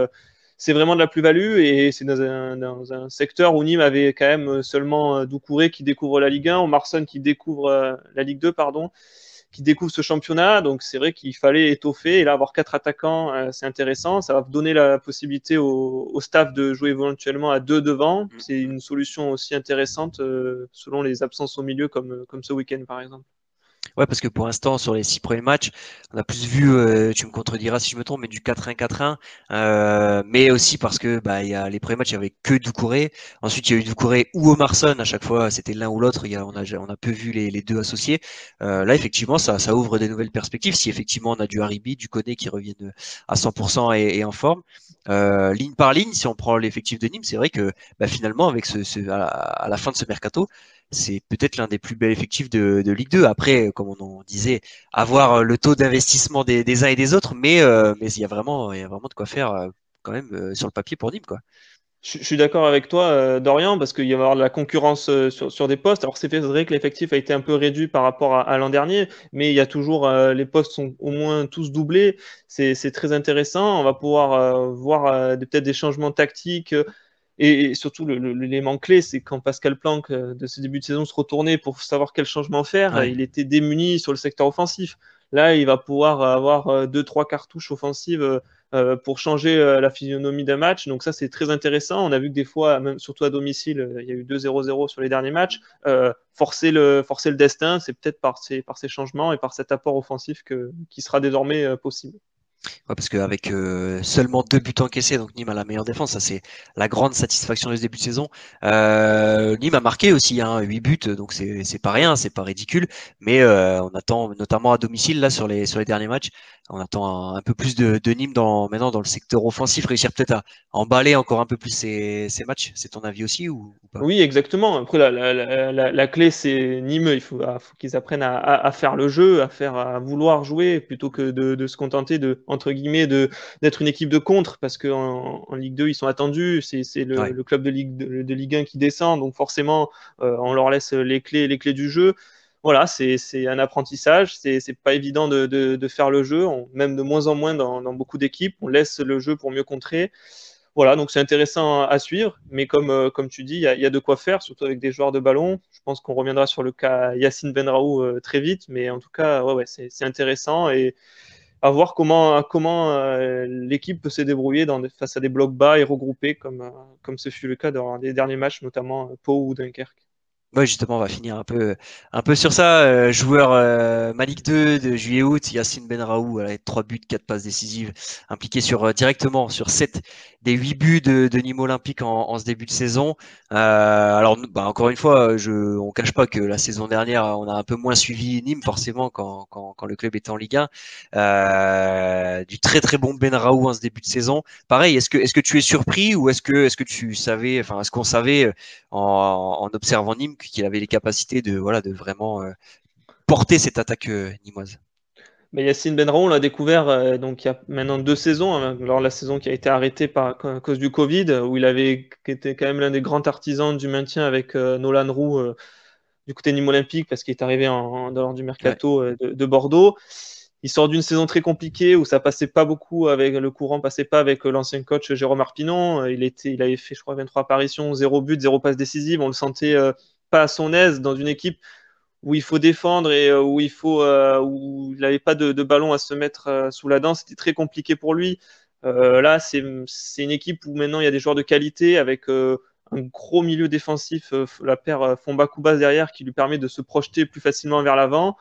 c'est vraiment de la plus-value et c'est dans un, dans un, secteur où Nîmes avait quand même seulement Doucouré qui découvre la Ligue 1, Marson qui découvre la Ligue 2, pardon qui découvre ce championnat. Donc c'est vrai qu'il fallait étoffer. Et là, avoir quatre attaquants, euh, c'est intéressant. Ça va donner la possibilité au, staff de jouer éventuellement à deux devant. Mm. C'est une solution aussi intéressante euh, selon les absences au milieu, comme, comme ce week-end par exemple. Ouais, parce que pour l'instant, sur les six premiers matchs, on a plus vu, euh, tu me contrediras si je me trompe, mais du 4-1-4-1. Euh, mais aussi parce que bah, y a, les premiers matchs, il n'y avait que Doucouré. Ensuite, il y a eu Doucouré ou Omarson. À chaque fois, c'était l'un ou l'autre. On a, on a peu vu les, les deux associés. Euh, là, effectivement, ça, ça ouvre des nouvelles perspectives. Si effectivement, on a du Haribi, du Koné qui reviennent à 100% et, et, en forme. Euh, ligne par ligne, si on prend l'effectif de Nîmes, c'est vrai que bah, finalement, avec ce, ce à, la, à la fin de ce mercato, c'est peut-être l'un des plus bels effectifs de, Ligue 2. Après, comme on en disait, avoir euh, le taux d'investissement des, uns et des autres, mais euh, il y a vraiment y a vraiment de quoi faire euh, quand même sur le papier pour Nîmes quoi. Je, suis d'accord avec toi, Dorian, parce qu'il y va avoir de la concurrence sur, des postes. Alors c'est vrai que l'effectif a été un peu réduit par rapport à, à l'an dernier, mais il y a toujours les postes sont au moins tous doublés. C'est très intéressant. On va pouvoir voir peut-être des changements tactiques. Et, surtout, l'élément clé, c'est quand Pascal Planck, euh, de ce début de saison, se retournait pour savoir quel changement faire, il était démuni sur le secteur offensif. Là, il va pouvoir avoir euh, deux, trois cartouches offensives euh, pour changer la physionomie d'un match. Donc ça, c'est très intéressant. On a vu que des fois, même surtout à domicile, il y a eu 2-0-0 sur les derniers matchs. forcer, le, forcer le destin, c'est peut-être par ces, par ces changements et par cet apport offensif que, qui sera désormais possible. Ouais, parce qu'avec euh, seulement deux buts encaissés, donc Nîmes a la meilleure défense, ça c'est la grande satisfaction de ce début de saison. Euh, Nîmes a marqué aussi hein, 8 buts, donc c'est pas rien, c'est pas ridicule, mais euh, on attend notamment à domicile là sur les sur les derniers matchs, on attend un, peu plus de, de, Nîmes dans maintenant dans le secteur offensif, réussir peut-être à emballer encore un peu plus ces, ces matchs. C'est ton avis aussi ou, pas? Oui, exactement. Après la, la, la, la clé c'est Nîmes, il faut, ah, faut qu'ils apprennent à, à, à, faire le jeu, à faire à vouloir jouer plutôt que de, de se contenter de entre guillemets, d'être une équipe de contre, parce qu'en en, Ligue 2, ils sont attendus. C'est le, le, club de Ligue, de, Ligue 1 qui descend, donc forcément, euh, on leur laisse les clés, les clés du jeu. Voilà, c'est un apprentissage. C'est pas évident de, de, faire le jeu, même de moins en moins dans, dans beaucoup d'équipes. On laisse le jeu pour mieux contrer. Voilà, donc c'est intéressant à suivre, mais comme, euh, comme tu dis, il y, y, a de quoi faire, surtout avec des joueurs de ballon. Je pense qu'on reviendra sur le cas Yacine Benraou euh, très vite, mais en tout cas, ouais, ouais c'est intéressant et, à voir comment, comment euh, l'équipe peut se débrouiller dans face à des blocs bas et regrouper comme, euh, comme ce fut le cas dans les derniers matchs, notamment Pau ou Dunkerque. Ouais, justement, on va finir un peu, un peu sur ça. Euh, joueur euh, Malik 2 de juillet-août, Yacine Benraou, avec 3 buts, 4 passes décisives, impliqué sur, euh, directement sur 7 des 8 buts de, de Nîmes Olympique en, en, ce début de saison. Euh, alors, bah, encore une fois, je, on cache pas que la saison dernière, on a un peu moins suivi Nîmes, forcément, quand, quand, quand le club était en Ligue 1. du très très bon Benraou en ce début de saison. Pareil, est-ce que, est-ce que tu es surpris ou est-ce que, est-ce que tu savais, enfin, est-ce qu'on savait en, en observant Nîmes qu'il avait les capacités de, voilà, de vraiment euh, porter cette attaque euh, nimoise. Mais Yacine Benraou, on l'a découvert euh, donc il y a maintenant deux saisons, hein, lors de la saison qui a été arrêtée par, à cause du Covid, où il avait été quand même l'un des grands artisans du maintien avec Nolan Roux du côté Nîmes Olympique, parce qu'il est arrivé en, lors du mercato de, Bordeaux. Il sort d'une saison très compliquée où ça passait pas beaucoup avec le courant, passait pas avec l'ancien coach Jérôme Arpinon. Il était, il avait fait, je crois, 23 apparitions, 0 but, 0 passe décisive. On le sentait pas à son aise dans une équipe où il faut défendre et euh, où il faut euh, où il n'avait pas de, ballon à se mettre euh, sous la dent, c'était très compliqué pour lui. là, c'est une équipe où maintenant il y a des joueurs de qualité avec un gros milieu défensif, la paire Fomba Koubas derrière qui lui permet de se projeter plus facilement vers l'avant.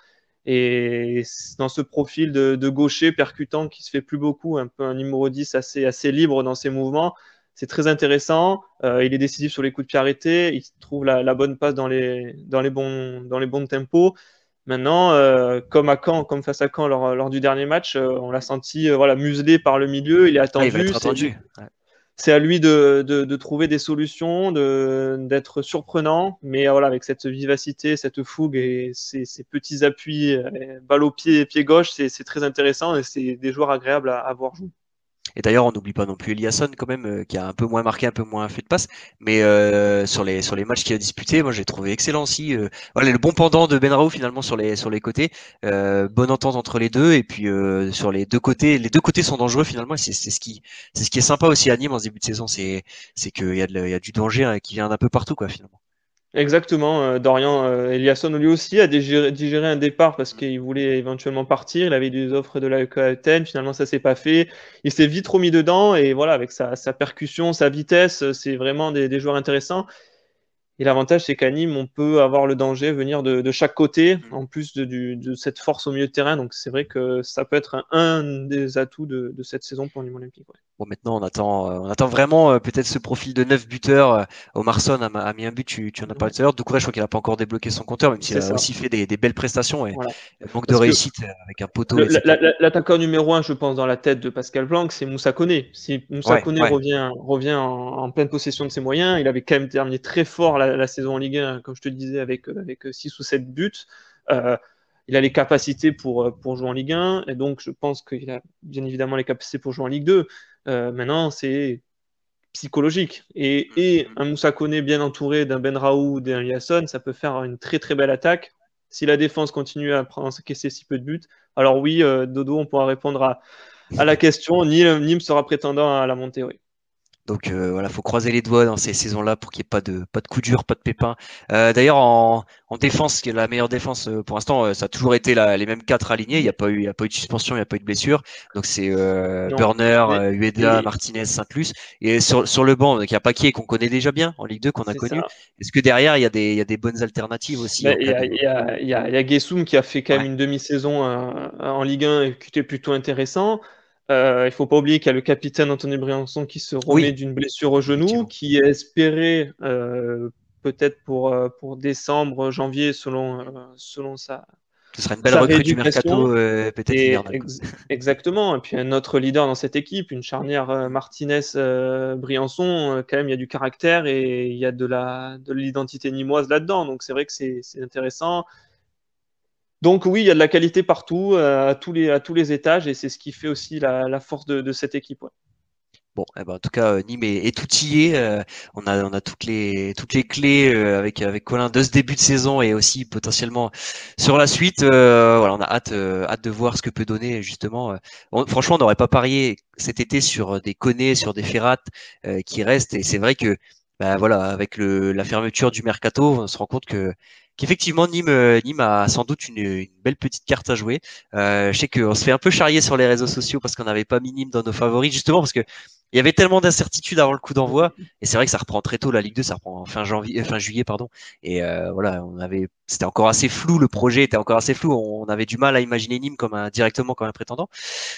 Et dans ce profil de, de, gaucher percutant qui se fait plus beaucoup, un peu un numéro 10 assez, assez libre dans ses mouvements, c'est très intéressant. Euh, il est décisif sur les coups de pied arrêtés. Il trouve la, bonne passe dans les, dans les, bons, dans les bons tempos. Maintenant, comme à Caen, comme face à Caen lors, du dernier match, on l'a senti voilà, muselé par le milieu. Il est attendu. Ah, attendu c'est à lui de, de, trouver des solutions, d'être surprenant, mais voilà, avec cette vivacité, cette fougue et ces, petits appuis, euh, balle au pied, pied gauche, c'est très intéressant et c'est des joueurs agréables à, à voir jouer. Et d'ailleurs, on n'oublie pas non plus Eliasson quand même, euh, qui a un peu moins marqué, un peu moins fait de passe. Mais euh, sur les sur les matchs qu'il a disputés, moi j'ai trouvé excellent aussi. Euh, voilà, le bon pendant de Benrao finalement sur les sur les côtés, bonne entente entre les deux. Et puis sur les deux côtés, les deux côtés sont dangereux finalement. C'est c'est ce qui c'est ce qui est sympa aussi à Nîmes en début de saison, c'est c'est qu'il y a il y a du danger hein, qui vient d'un peu partout quoi finalement. Exactement, euh, Dorian euh, Eliasson lui aussi a digéré, un départ parce qu'il voulait éventuellement partir. Il avait des offres de la Athènes, finalement ça s'est pas fait. Il s'est vite remis dedans et voilà, avec sa, percussion, sa vitesse, c'est vraiment des, joueurs intéressants. Et l'avantage, c'est qu'à Nîmes, on peut avoir le danger venir de, chaque côté, en plus de, cette force au milieu de terrain. Donc c'est vrai que ça peut être un, des atouts de, cette saison pour Nîmes Olympique. Bon, maintenant, on attend, euh, on attend vraiment euh, peut-être ce profil de neuf buteurs. Euh, Omarson a, a, mis un but, tu, tu en as parlé tout à l'heure. Doucouré, je crois qu'il n'a pas encore débloqué son compteur, même s'il a aussi fait des, des, belles prestations et manque de réussite avec un poteau. L'attaquant numéro un, je pense, dans la tête de Pascal Blanc, c'est Moussa Koné. Si Moussa Koné revient, revient en, pleine possession de ses moyens, il avait quand même terminé très fort la, saison en Ligue 1, comme je te disais, avec, avec 6 ou 7 buts. Euh, il a les capacités pour, pour jouer en Ligue 1, et donc je pense qu'il a bien évidemment les capacités pour jouer en Ligue 2. Euh, maintenant, c'est psychologique. Et, et, un Moussa Kone bien entouré d'un Ben Raoult, d'un Yasson, ça peut faire une très très belle attaque. Si la défense continue à encaisser si peu de buts, alors oui, euh, Dodo, on pourra répondre à, à la question. Nîmes sera prétendant à la montée, oui. Donc euh, voilà, faut croiser les doigts dans ces saisons-là pour qu'il n'y ait pas de pas de coup dur, pas de pépin. Euh, D'ailleurs, en, en, défense, qui est la meilleure défense euh, pour l'instant, euh, ça a toujours été la, les mêmes quatre alignés. Il n'y a pas eu, il a pas eu de suspension, il n'y a pas eu de blessure. Donc c'est euh, Burner, Ueda, Martinez, Saint-Luc. Et sur, sur le banc, il y a Paquier qu'on connaît déjà bien en Ligue 2, qu'on a connu. Est-ce que derrière il y a des il y a des bonnes alternatives aussi Il y, a, il y, a, y, a, y a Gessoum qui a fait quand même une demi-saison en Ligue 1 et qui était plutôt intéressant. Euh, il ne faut pas oublier qu'il y a le capitaine Anthony Briançon qui se remet d'une blessure au genou, qui est espéré euh, peut-être pour, euh, pour décembre, janvier, selon, selon sa. Ce sera une belle recrue du mercato, peut-être. exactement. Et puis un autre leader dans cette équipe, une charnière Martinez-Briançon, quand même, il y a du caractère et il y a de l'identité de nimoise là-dedans. Donc c'est vrai que c'est intéressant. Donc oui, il y a de la qualité partout, euh, à, tous les, à tous les étages, et c'est ce qui fait aussi la, force de, cette équipe. Bon, eh ben, en tout cas, euh, Nîmes est, tout outillé. Euh, on a, on a toutes les, toutes les clés avec, avec Colin de ce début de saison et aussi potentiellement sur la suite. voilà, on a hâte, hâte de voir ce que peut donner justement. franchement, on n'aurait pas parié cet été sur des Conné, sur des Ferrat qui restent. Et c'est vrai que, bah, voilà, avec la fermeture du mercato, on se rend compte que qu'effectivement Nîmes, euh, a sans doute une, belle petite carte à jouer. Euh, je sais qu'on se fait un peu charrier sur les réseaux sociaux parce qu'on n'avait pas mis Nîmes dans nos favoris, justement parce que il y avait tellement d'incertitudes avant le coup d'envoi, et c'est vrai que ça reprend très tôt la Ligue 2, ça reprend fin janvier, euh, fin juillet, pardon. Et voilà, on avait, c'était encore assez flou, le projet était encore assez flou, on avait du mal à imaginer Nîmes comme un directement comme un prétendant.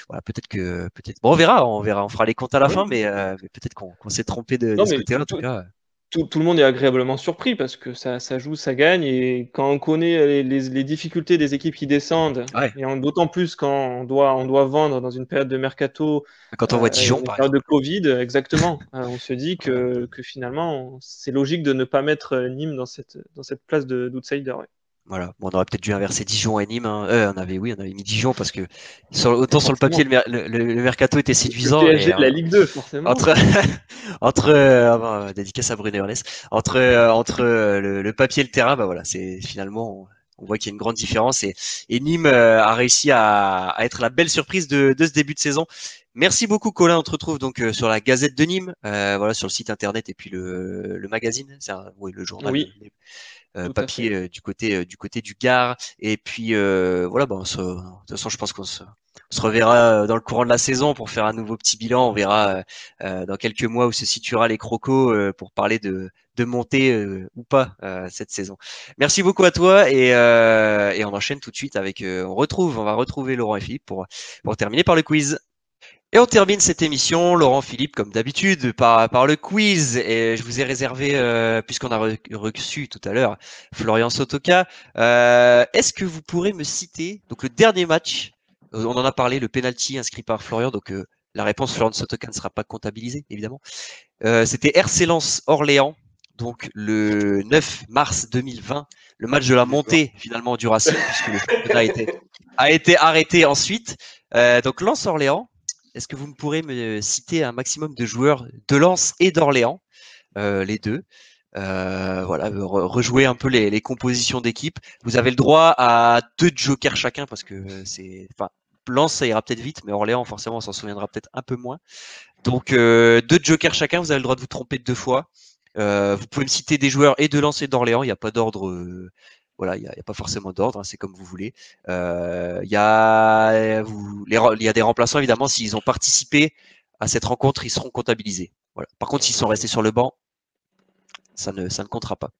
Voilà, peut-être que, peut-être, bon, on verra, on verra, on fera les comptes à la fin, mais, peut-être qu'on s'est trompé de, ce côté-là en tout cas tout, le monde est agréablement surpris parce que ça, ça joue, ça gagne. Et quand on connaît les, difficultés des équipes qui descendent, et d'autant plus quand on doit, on doit vendre dans une période de mercato, quand on voit euh, Dijon, par période de Covid, exactement, [LAUGHS] euh, on se dit que, que finalement, c'est logique de ne pas mettre Nîmes dans cette, dans cette place d'outsider. Voilà. Bon, on aurait peut-être dû inverser Dijon et Nîmes. Hein. Euh, on avait, oui, on avait mis Dijon parce que sur, autant sur le papier, le, le, mercato était séduisant. Le PSG de la Ligue 2, forcément. Entre, [LAUGHS] entre euh, dédicace à Bruno entre, euh, entre euh, le, papier et le terrain, bah voilà, c'est finalement, on, voit qu'il y a une grande différence et, et Nîmes a réussi à, à, être la belle surprise de, de, ce début de saison. Merci beaucoup Colin, on te retrouve donc sur la Gazette de Nîmes, voilà sur le site internet et puis le, le magazine, c'est oui, le journal. Oui. Euh, papier euh, du côté euh, du côté du Gard. Et puis voilà, bon, de toute façon, je pense qu'on se, se reverra dans le courant de la saison pour faire un nouveau petit bilan. On verra dans quelques mois où se situera les crocos pour parler de, de montée ou pas cette saison. Merci beaucoup à toi et, et on enchaîne tout de suite avec. on retrouve, on va retrouver Laurent et Philippe pour pour terminer par le quiz. Et on termine cette émission, Laurent Philippe, comme d'habitude, par, par le quiz. Et je vous ai réservé, euh, puisqu'on a reçu tout à l'heure Florian Sotoka, euh, est-ce que vous pourrez me citer donc le dernier match euh, On en a parlé, le penalty inscrit par Florian. Donc la réponse Florian Sotoka ne sera pas comptabilisée, évidemment. C'était RC Lens Orléans, donc le 9 mars 2020, le match de la montée finalement du Racing, puisque le championnat [LAUGHS] a été, a été arrêté ensuite. donc Lens Orléans est-ce que vous me pourrez me citer un maximum de joueurs de Lens et d'Orléans, euh, les deux? Euh, voilà, rejouer un peu les, compositions d'équipe. Vous avez le droit à deux jokers chacun parce que c'est, enfin, Lens ça ira peut-être vite, mais Orléans forcément on s'en souviendra peut-être un peu moins. Donc euh, deux jokers chacun, vous avez le droit de vous tromper deux fois. vous pouvez me citer des joueurs et de Lens et d'Orléans, il n'y a pas d'ordre voilà, il n'y a, pas forcément d'ordre, hein, c'est comme vous voulez. Euh, il y, a, il y a des remplaçants, évidemment, s'ils ont participé à cette rencontre, ils seront comptabilisés. Voilà. Par contre, s'ils sont restés sur le banc, ça ne, ça ne comptera pas.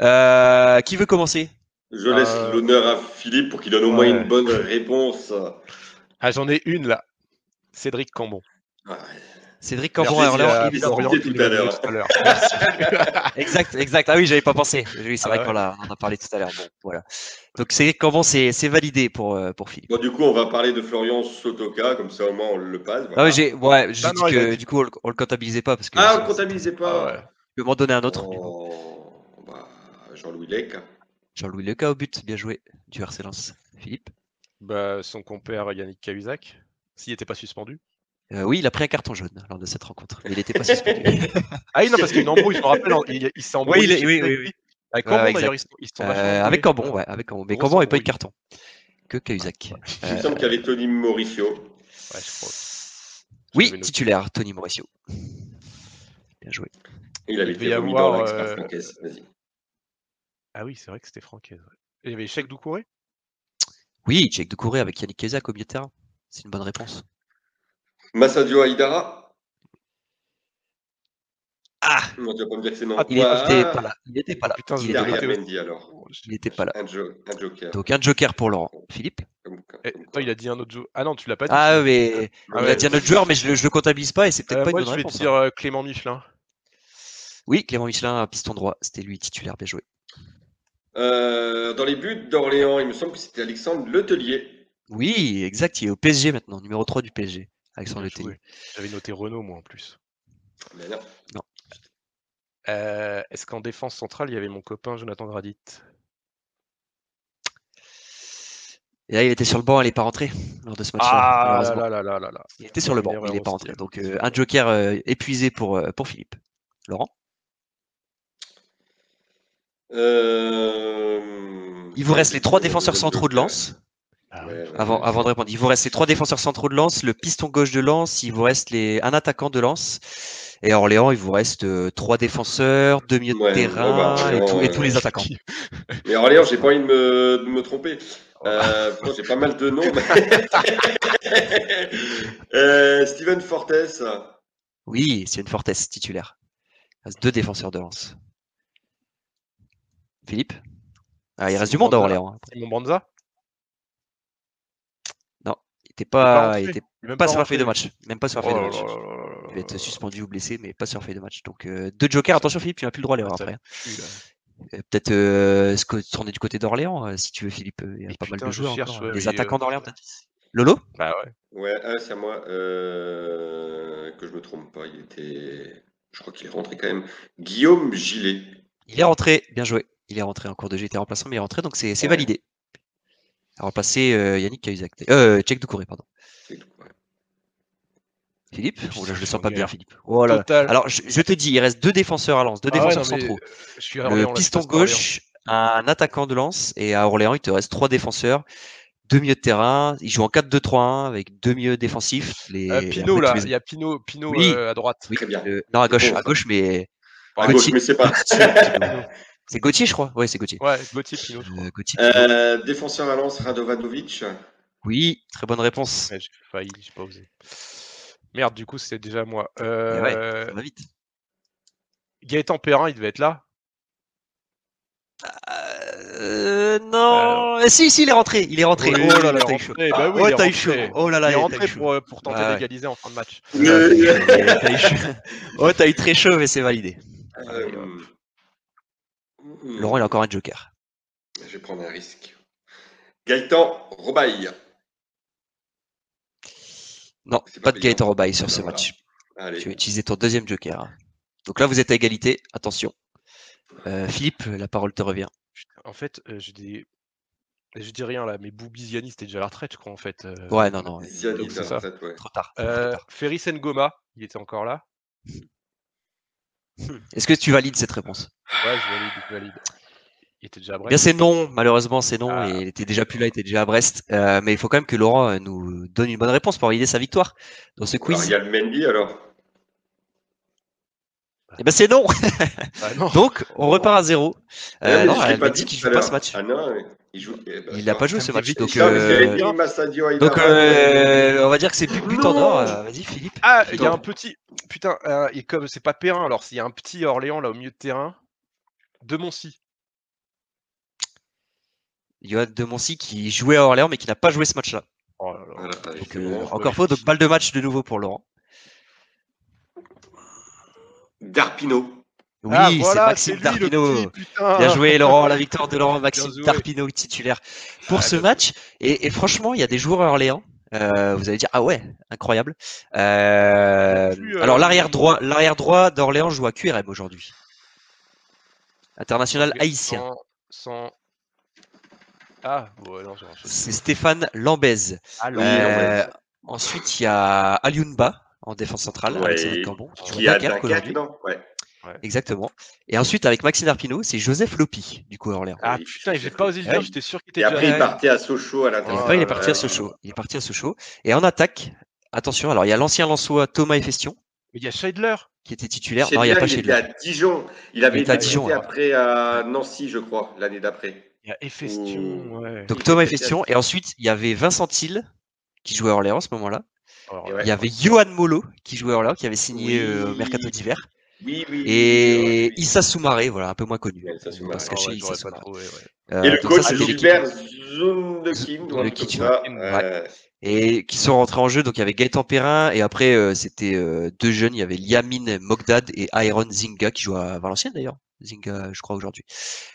Euh, qui veut commencer? Je laisse euh, l'honneur à Philippe pour qu'il donne au moins une bonne réponse. Ah, j'en ai une là. Cédric Cambon. Cédric Cambon à Orléans, il tout à l'heure. [LAUGHS] exact, exact. Ah oui, j'avais pas pensé. Oui, c'est ah vrai qu'on a, a parlé tout à l'heure. Bon, voilà. Donc Cédric Cambon, c'est validé pour, euh, pour Philippe. Bon, du coup, on va parler de Florian Sotoka, comme ça au moins on le passe. Ah oui, j'ai ouais, dit que du coup, on, le comptabilisait pas. Parce que ah, on le comptabilisait pas. Ah, ouais. Je peux m'en donner un autre. Oh, bah, Jean-Louis Lec. Jean-Louis Leca au but, bien joué, du RC Philippe bah, Son compère Yannick Cahuzac, s'il n'était pas suspendu. Euh, oui, il a pris un carton jaune lors de cette rencontre. Mais il n'était pas [LAUGHS] suspendu. ah oui, non, parce qu'il y a une embrouille, je me rappelle, il, s'est embrouillé. Oui, oui, oui, Avec Cambon, d'ailleurs, ils, sont euh, Avec Cambon, ouais, avec Cambon. Mais Cambon n'avait pas eu de carton. Que Cahuzac. Il me semble qu'il y avait Tony Mauricio. Ouais, je crois. Oui, titulaire, Tony Mauricio. Bien joué. Il avait été remis dans l'expert francaise. Vas-y. Ah oui, c'est vrai que c'était francaise. il y avait Cheikh Doucouré? Oui, Cheikh Doucouré avec Yannick Kezak au milieu de terrain. C'est une bonne réponse. Massadio Aïdara Ah Non, tu vas pas me dire que c'est non. Ah, il n'était pas là. Il n'était pas là. Putain, il était Mendy alors. Il n'était pas là. Un, joker. Donc un joker pour Laurent. Philippe eh, il a dit un autre joueur. Ah non, tu l'as pas dit. Ah, mais ah, il a dit un autre joueur, mais je ne le comptabilise pas et c'est peut-être euh, pas moi, une bonne réponse. Moi, je vais dire euh, Clément Michelin. Oui, Clément Michelin, piston droit. C'était lui titulaire, bien joué. Euh, dans les buts d'Orléans, il me semble que c'était Alexandre Letelier. Oui, exact. Il est au PSG maintenant, numéro 3 du PSG. Alexandre J'avais noté Renault, moi, en plus. Mais non. non. Euh, est-ce qu'en défense centrale, il y avait mon copain Jonathan Gradit? Et là, il était sur le banc, il n'est pas rentré lors de ce match. Ah là, là, là, là, Il était sur le banc, il n'est pas rentré. Donc euh, un joker euh, épuisé pour, pour Philippe. Laurent? Il vous reste les trois défenseurs centraux de lance. Ah avant, avant de répondre, il vous reste les trois défenseurs centraux de Lens, le piston gauche de Lens, il vous reste les, un attaquant de Lens. Et à Orléans, il vous reste euh, trois défenseurs, deux milieux de terrain bah, et, tous les attaquants. [LAUGHS] Mais Orléans, j'ai pas envie de me, de me tromper. Euh, j'ai pas mal de noms. [LAUGHS] euh, Steven Fortes. Oui, une Fortes titulaire. Il reste deux défenseurs de Lens. Philippe? Ah, Il reste du monde à Orléans. Mon Banza pas, il était pas, sur la feuille de match. Même pas sur la feuille de oh match. il va être suspendu ou blessé, mais pas sur la feuille de match. Donc euh, deux jokers. Attention Philippe, tu n'as plus le droit à l'erreur après. Euh, peut-être euh, tourner du côté d'Orléans, euh, si tu veux, Philippe. Il y a pas mal de joueurs. des attaquants d'Orléans, peut-être. Lolo? Bah ouais. Ouais, ah, c'est à moi. que je me trompe pas, il était. Je crois qu'il est rentré quand même. Guillaume Gillet. Il est rentré, bien joué. Il est rentré en cours de jeu, il était remplaçant, mais il est rentré, donc c'est validé a remplacé euh, Yannick Cahuzac. Euh, Tchèque Doucouré, pardon. Philippe? Oh, Je le sens pas bien, Philippe. Oh Alors, je, te dis, il reste deux défenseurs à Lens, deux ah défenseurs centraux. le piston gauche, un attaquant de Lens, et à Orléans, il te reste trois défenseurs, deux milieux de terrain. Il joue en 4-2-3-1 avec deux milieux défensifs. Les... Euh, Pinot, là, il y a Pinot, Pinot euh, à droite. Oui, Très bien. non, à gauche, à gauche, mais. À gauche, mais c'est pas. [LAUGHS] C'est Gauthier, je crois. Ouais, c'est Gauthier. Ouais, Gauthier Pinot. Euh, euh, défenseur à lance, Radovanovic. Oui, très bonne réponse. j'ai failli, j'ai pas osé. Merde, du coup, c'était déjà moi. Euh... Ouais, ça va vite. Gaëtan Perrin, il devait être là. Euh, non, si, si, il est rentré. Il est rentré. Oui, oh là là, il est t'as eu chaud. rentré. Bah oui, oh, t'as eu chaud. Oh là là, Il est rentré chaud. pour, pour tenter ouais. d'égaliser en fin de match. T'as eu chaud. [LAUGHS] Oh, t'as eu très chaud, mais c'est validé. Euh, Laurent, il a encore un joker. Je vais prendre un risque. Gaëtan Robaille. Non, C'est pas pas de Gaëtan. Robaille sur ce Voilà. match. Allez. Tu vas utiliser ton deuxième joker. hein. Donc là, vous êtes à égalité. Attention. Euh, Philippe, la parole te revient. En fait, euh, j'ai des. Je dis rien là, mais Boubiziani c'était déjà à la retraite, je crois, en fait. euh. Ouais, non, non. Ziani, donc c'est ça, ça. peut-être, ouais. Trop tard. trop Euh, tard. Ferry Ngoma, il était encore là. [LAUGHS] Est-ce que tu valides cette réponse? Ouais, je valide, je valide. Il était déjà à Bien, Brest. c'est non. Malheureusement, c'est non. Ah. Et il était déjà plus là, il était déjà à Brest. Euh, mais il faut quand même que Laurent euh, nous donne une bonne réponse pour valider sa victoire dans ce Alors, quiz. il y a le Mendy alors? Eh ben, c'est non. Ah non. [LAUGHS] Donc, on repart à zéro. Eh, Euh, mais non, elle m'a dit qu'il joue pas ce match. Ah non, il joue. eh ben, Il n'a pas joué ce match. Donc, euh, donc euh, on va dire que c'est but, but en or. Vas-y, Philippe. Ah, il y a un petit. Putain, euh, et comme c'est pas Perrin, alors s'il y a un petit Orléans là au milieu de terrain, de Moncy. Johan de Moncy qui jouait à Orléans mais qui n'a pas joué ce match-là. Oh là là. Voilà, Donc, euh, bon. encore faux. Donc balle de match de nouveau pour Laurent. Darpino. Oui, Ah, c'est Maxime lui, le Darpino. petit. Bien joué Laurent, la victoire de Laurent Maxime. Darpino titulaire pour Ah, ce match. Et, et franchement, il y a des joueurs à Orléans. euh, vous allez dire ah ouais, incroyable. Euh, Plus, euh, alors l'arrière droit, l'arrière droit d'Orléans joue à QRM aujourd'hui. International haïtien. Sans, sans- Ah, ouais, non. C'est Stéphane Lambez. Ah, Oui, Euh, ensuite, il y a Aliounba en défense centrale, Ouais, Alexandre Cambon, qui a aujourd'hui. non Ouais. Exactement. Et ensuite, avec Maxime Darpino, c'est Joseph Lopi, du coup, à Orléans. Ah Oui, putain, j'ai pas osé le Ouais. dire, j'étais sûr qu'il était Et après, il Ouais. partait à Sochaux à Et l'intérieur. après, il est parti à Ouais. Sochaux. Il est parti à Sochaux. Et en attaque, attention, alors il y a l'ancien Lançois Thomas Efestion, Mais il y a Scheidler. qui était titulaire. Non, il n'y a Scheidler, pas il était à Dijon. Il avait Il était à été Dijon, alors. après à Nancy, je crois, l'année d'après. Il y a Efestion. Ouais. Donc il Thomas Efestion. Et ensuite, il y avait Vincent Thiel, qui jouait à Orléans à ce moment-là. Il y avait Johan Molo, qui jouait à Orléans, qui avait signé Oui. euh, au Mercato d'hiver. Oui, oui. oui, Et oui, oui. Issa Soumaré, voilà, un peu moins connu. Issa pas Soumaré. Issa. Euh, Et le coach. Gilbert ouais. Euh, et qui sont rentrés en jeu. Donc il y avait Gaëtan Perrin et après euh, c'était euh, deux jeunes. Il y avait Liamine Mogdad et Aaron Zinga qui joue à Valenciennes d'ailleurs. Zinga, je crois aujourd'hui.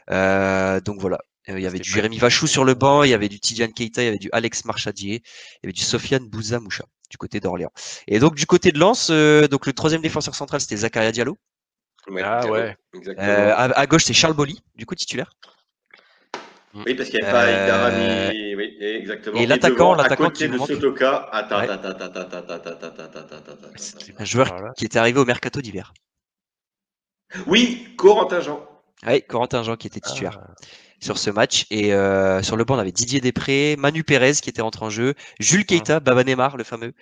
Euh, donc voilà. Euh, il y avait du Jérémy Vachou sur le banc, il y avait du Tidiane Keita, il y avait du Alex Marchadier, il y avait du Sofiane Bouzamoucha du côté d'Orléans. Et donc du côté de Lens, le troisième défenseur central c'était Zakaria Diallo. Ah ouais. Exactement. Euh, à, gauche c'est Charles Bolly, du coup titulaire. Oui, parce qu'il n'y avait pas Icarani. Oui, exactement. Et l'attaquant, l'attaquant qui. De Sotoka. Attends. Un joueur qui était arrivé au mercato d'hiver. Oui, Corentin Jean. Oui, Corentin Jean qui était titulaire sur ce match. Et euh, sur le banc, on avait Didier Després, Manu Pérez qui était rentré en jeu, Jules Keita, Baba Neymar, le fameux,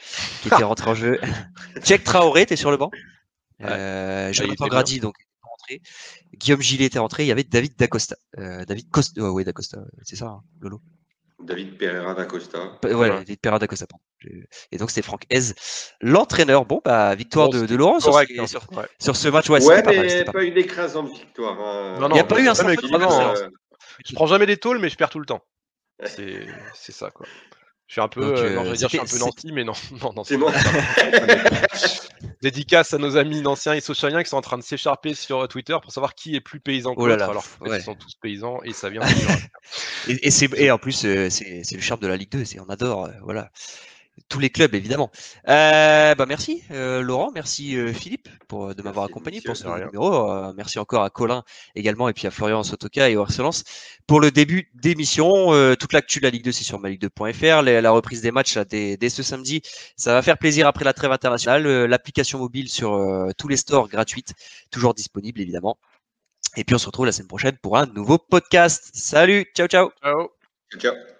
qui était rentré en jeu. [LAUGHS] Tchèque Traoré était sur le banc. Euh, il Jonathan Grady, donc, était rentré. Guillaume Gillet était rentré. Il y avait David Dacosta. Euh, David Costa. ouais, ouais, Dacosta, c'est ça, hein, Lolo. David Pereira d'Acosta. Ouais, Ouais. David Pereira d'Acosta, Et donc, c'était Franck Hez, l'entraîneur. Bon, bah, victoire Bon, de, de Laurent sur, Correct. ce- hein. sur, Ouais. sur ce match. Ouais, Ouais, c'était pas mal. mais pas pas une écrasante victoire. hein. Non, Il y a non, pas eu un c'est Je prends jamais les tôles, mais je perds tout le temps. C'est c'est ça, quoi. Je suis un peu, Donc, euh, non, euh, dire, je suis un peu nanti, mais non, [LAUGHS] non, non C'est bon. [LAUGHS] Dédicace à nos amis d'anciens Issochaliens qui sont en train de s'écharper sur Twitter pour savoir qui est plus paysan que Oh là l'autre, là, alors ouais. ils sont tous paysans et ça vient. [LAUGHS] Et, et, c'est- et en plus, euh, c'est c'est le charme de la Ligue 2, c'est on adore, euh, voilà. Tous les clubs, évidemment. Euh, bah merci euh, Laurent, merci euh, Philippe pour, euh, de m'avoir accompagné monsieur, pour ce numéro. Euh, merci encore à Colin également et puis à Florian Sotoka et au Arcelance pour le début d'émission. Euh, toute l'actu de la Ligue 2, c'est sur maligue2.fr. La, la reprise des matchs là, dès, dès ce samedi, ça va faire plaisir après la trêve internationale. Euh, L'application mobile sur euh, tous les stores gratuite, toujours disponible évidemment. Et puis on se retrouve la semaine prochaine pour un nouveau podcast. Salut, ciao ciao. Ciao. Ciao.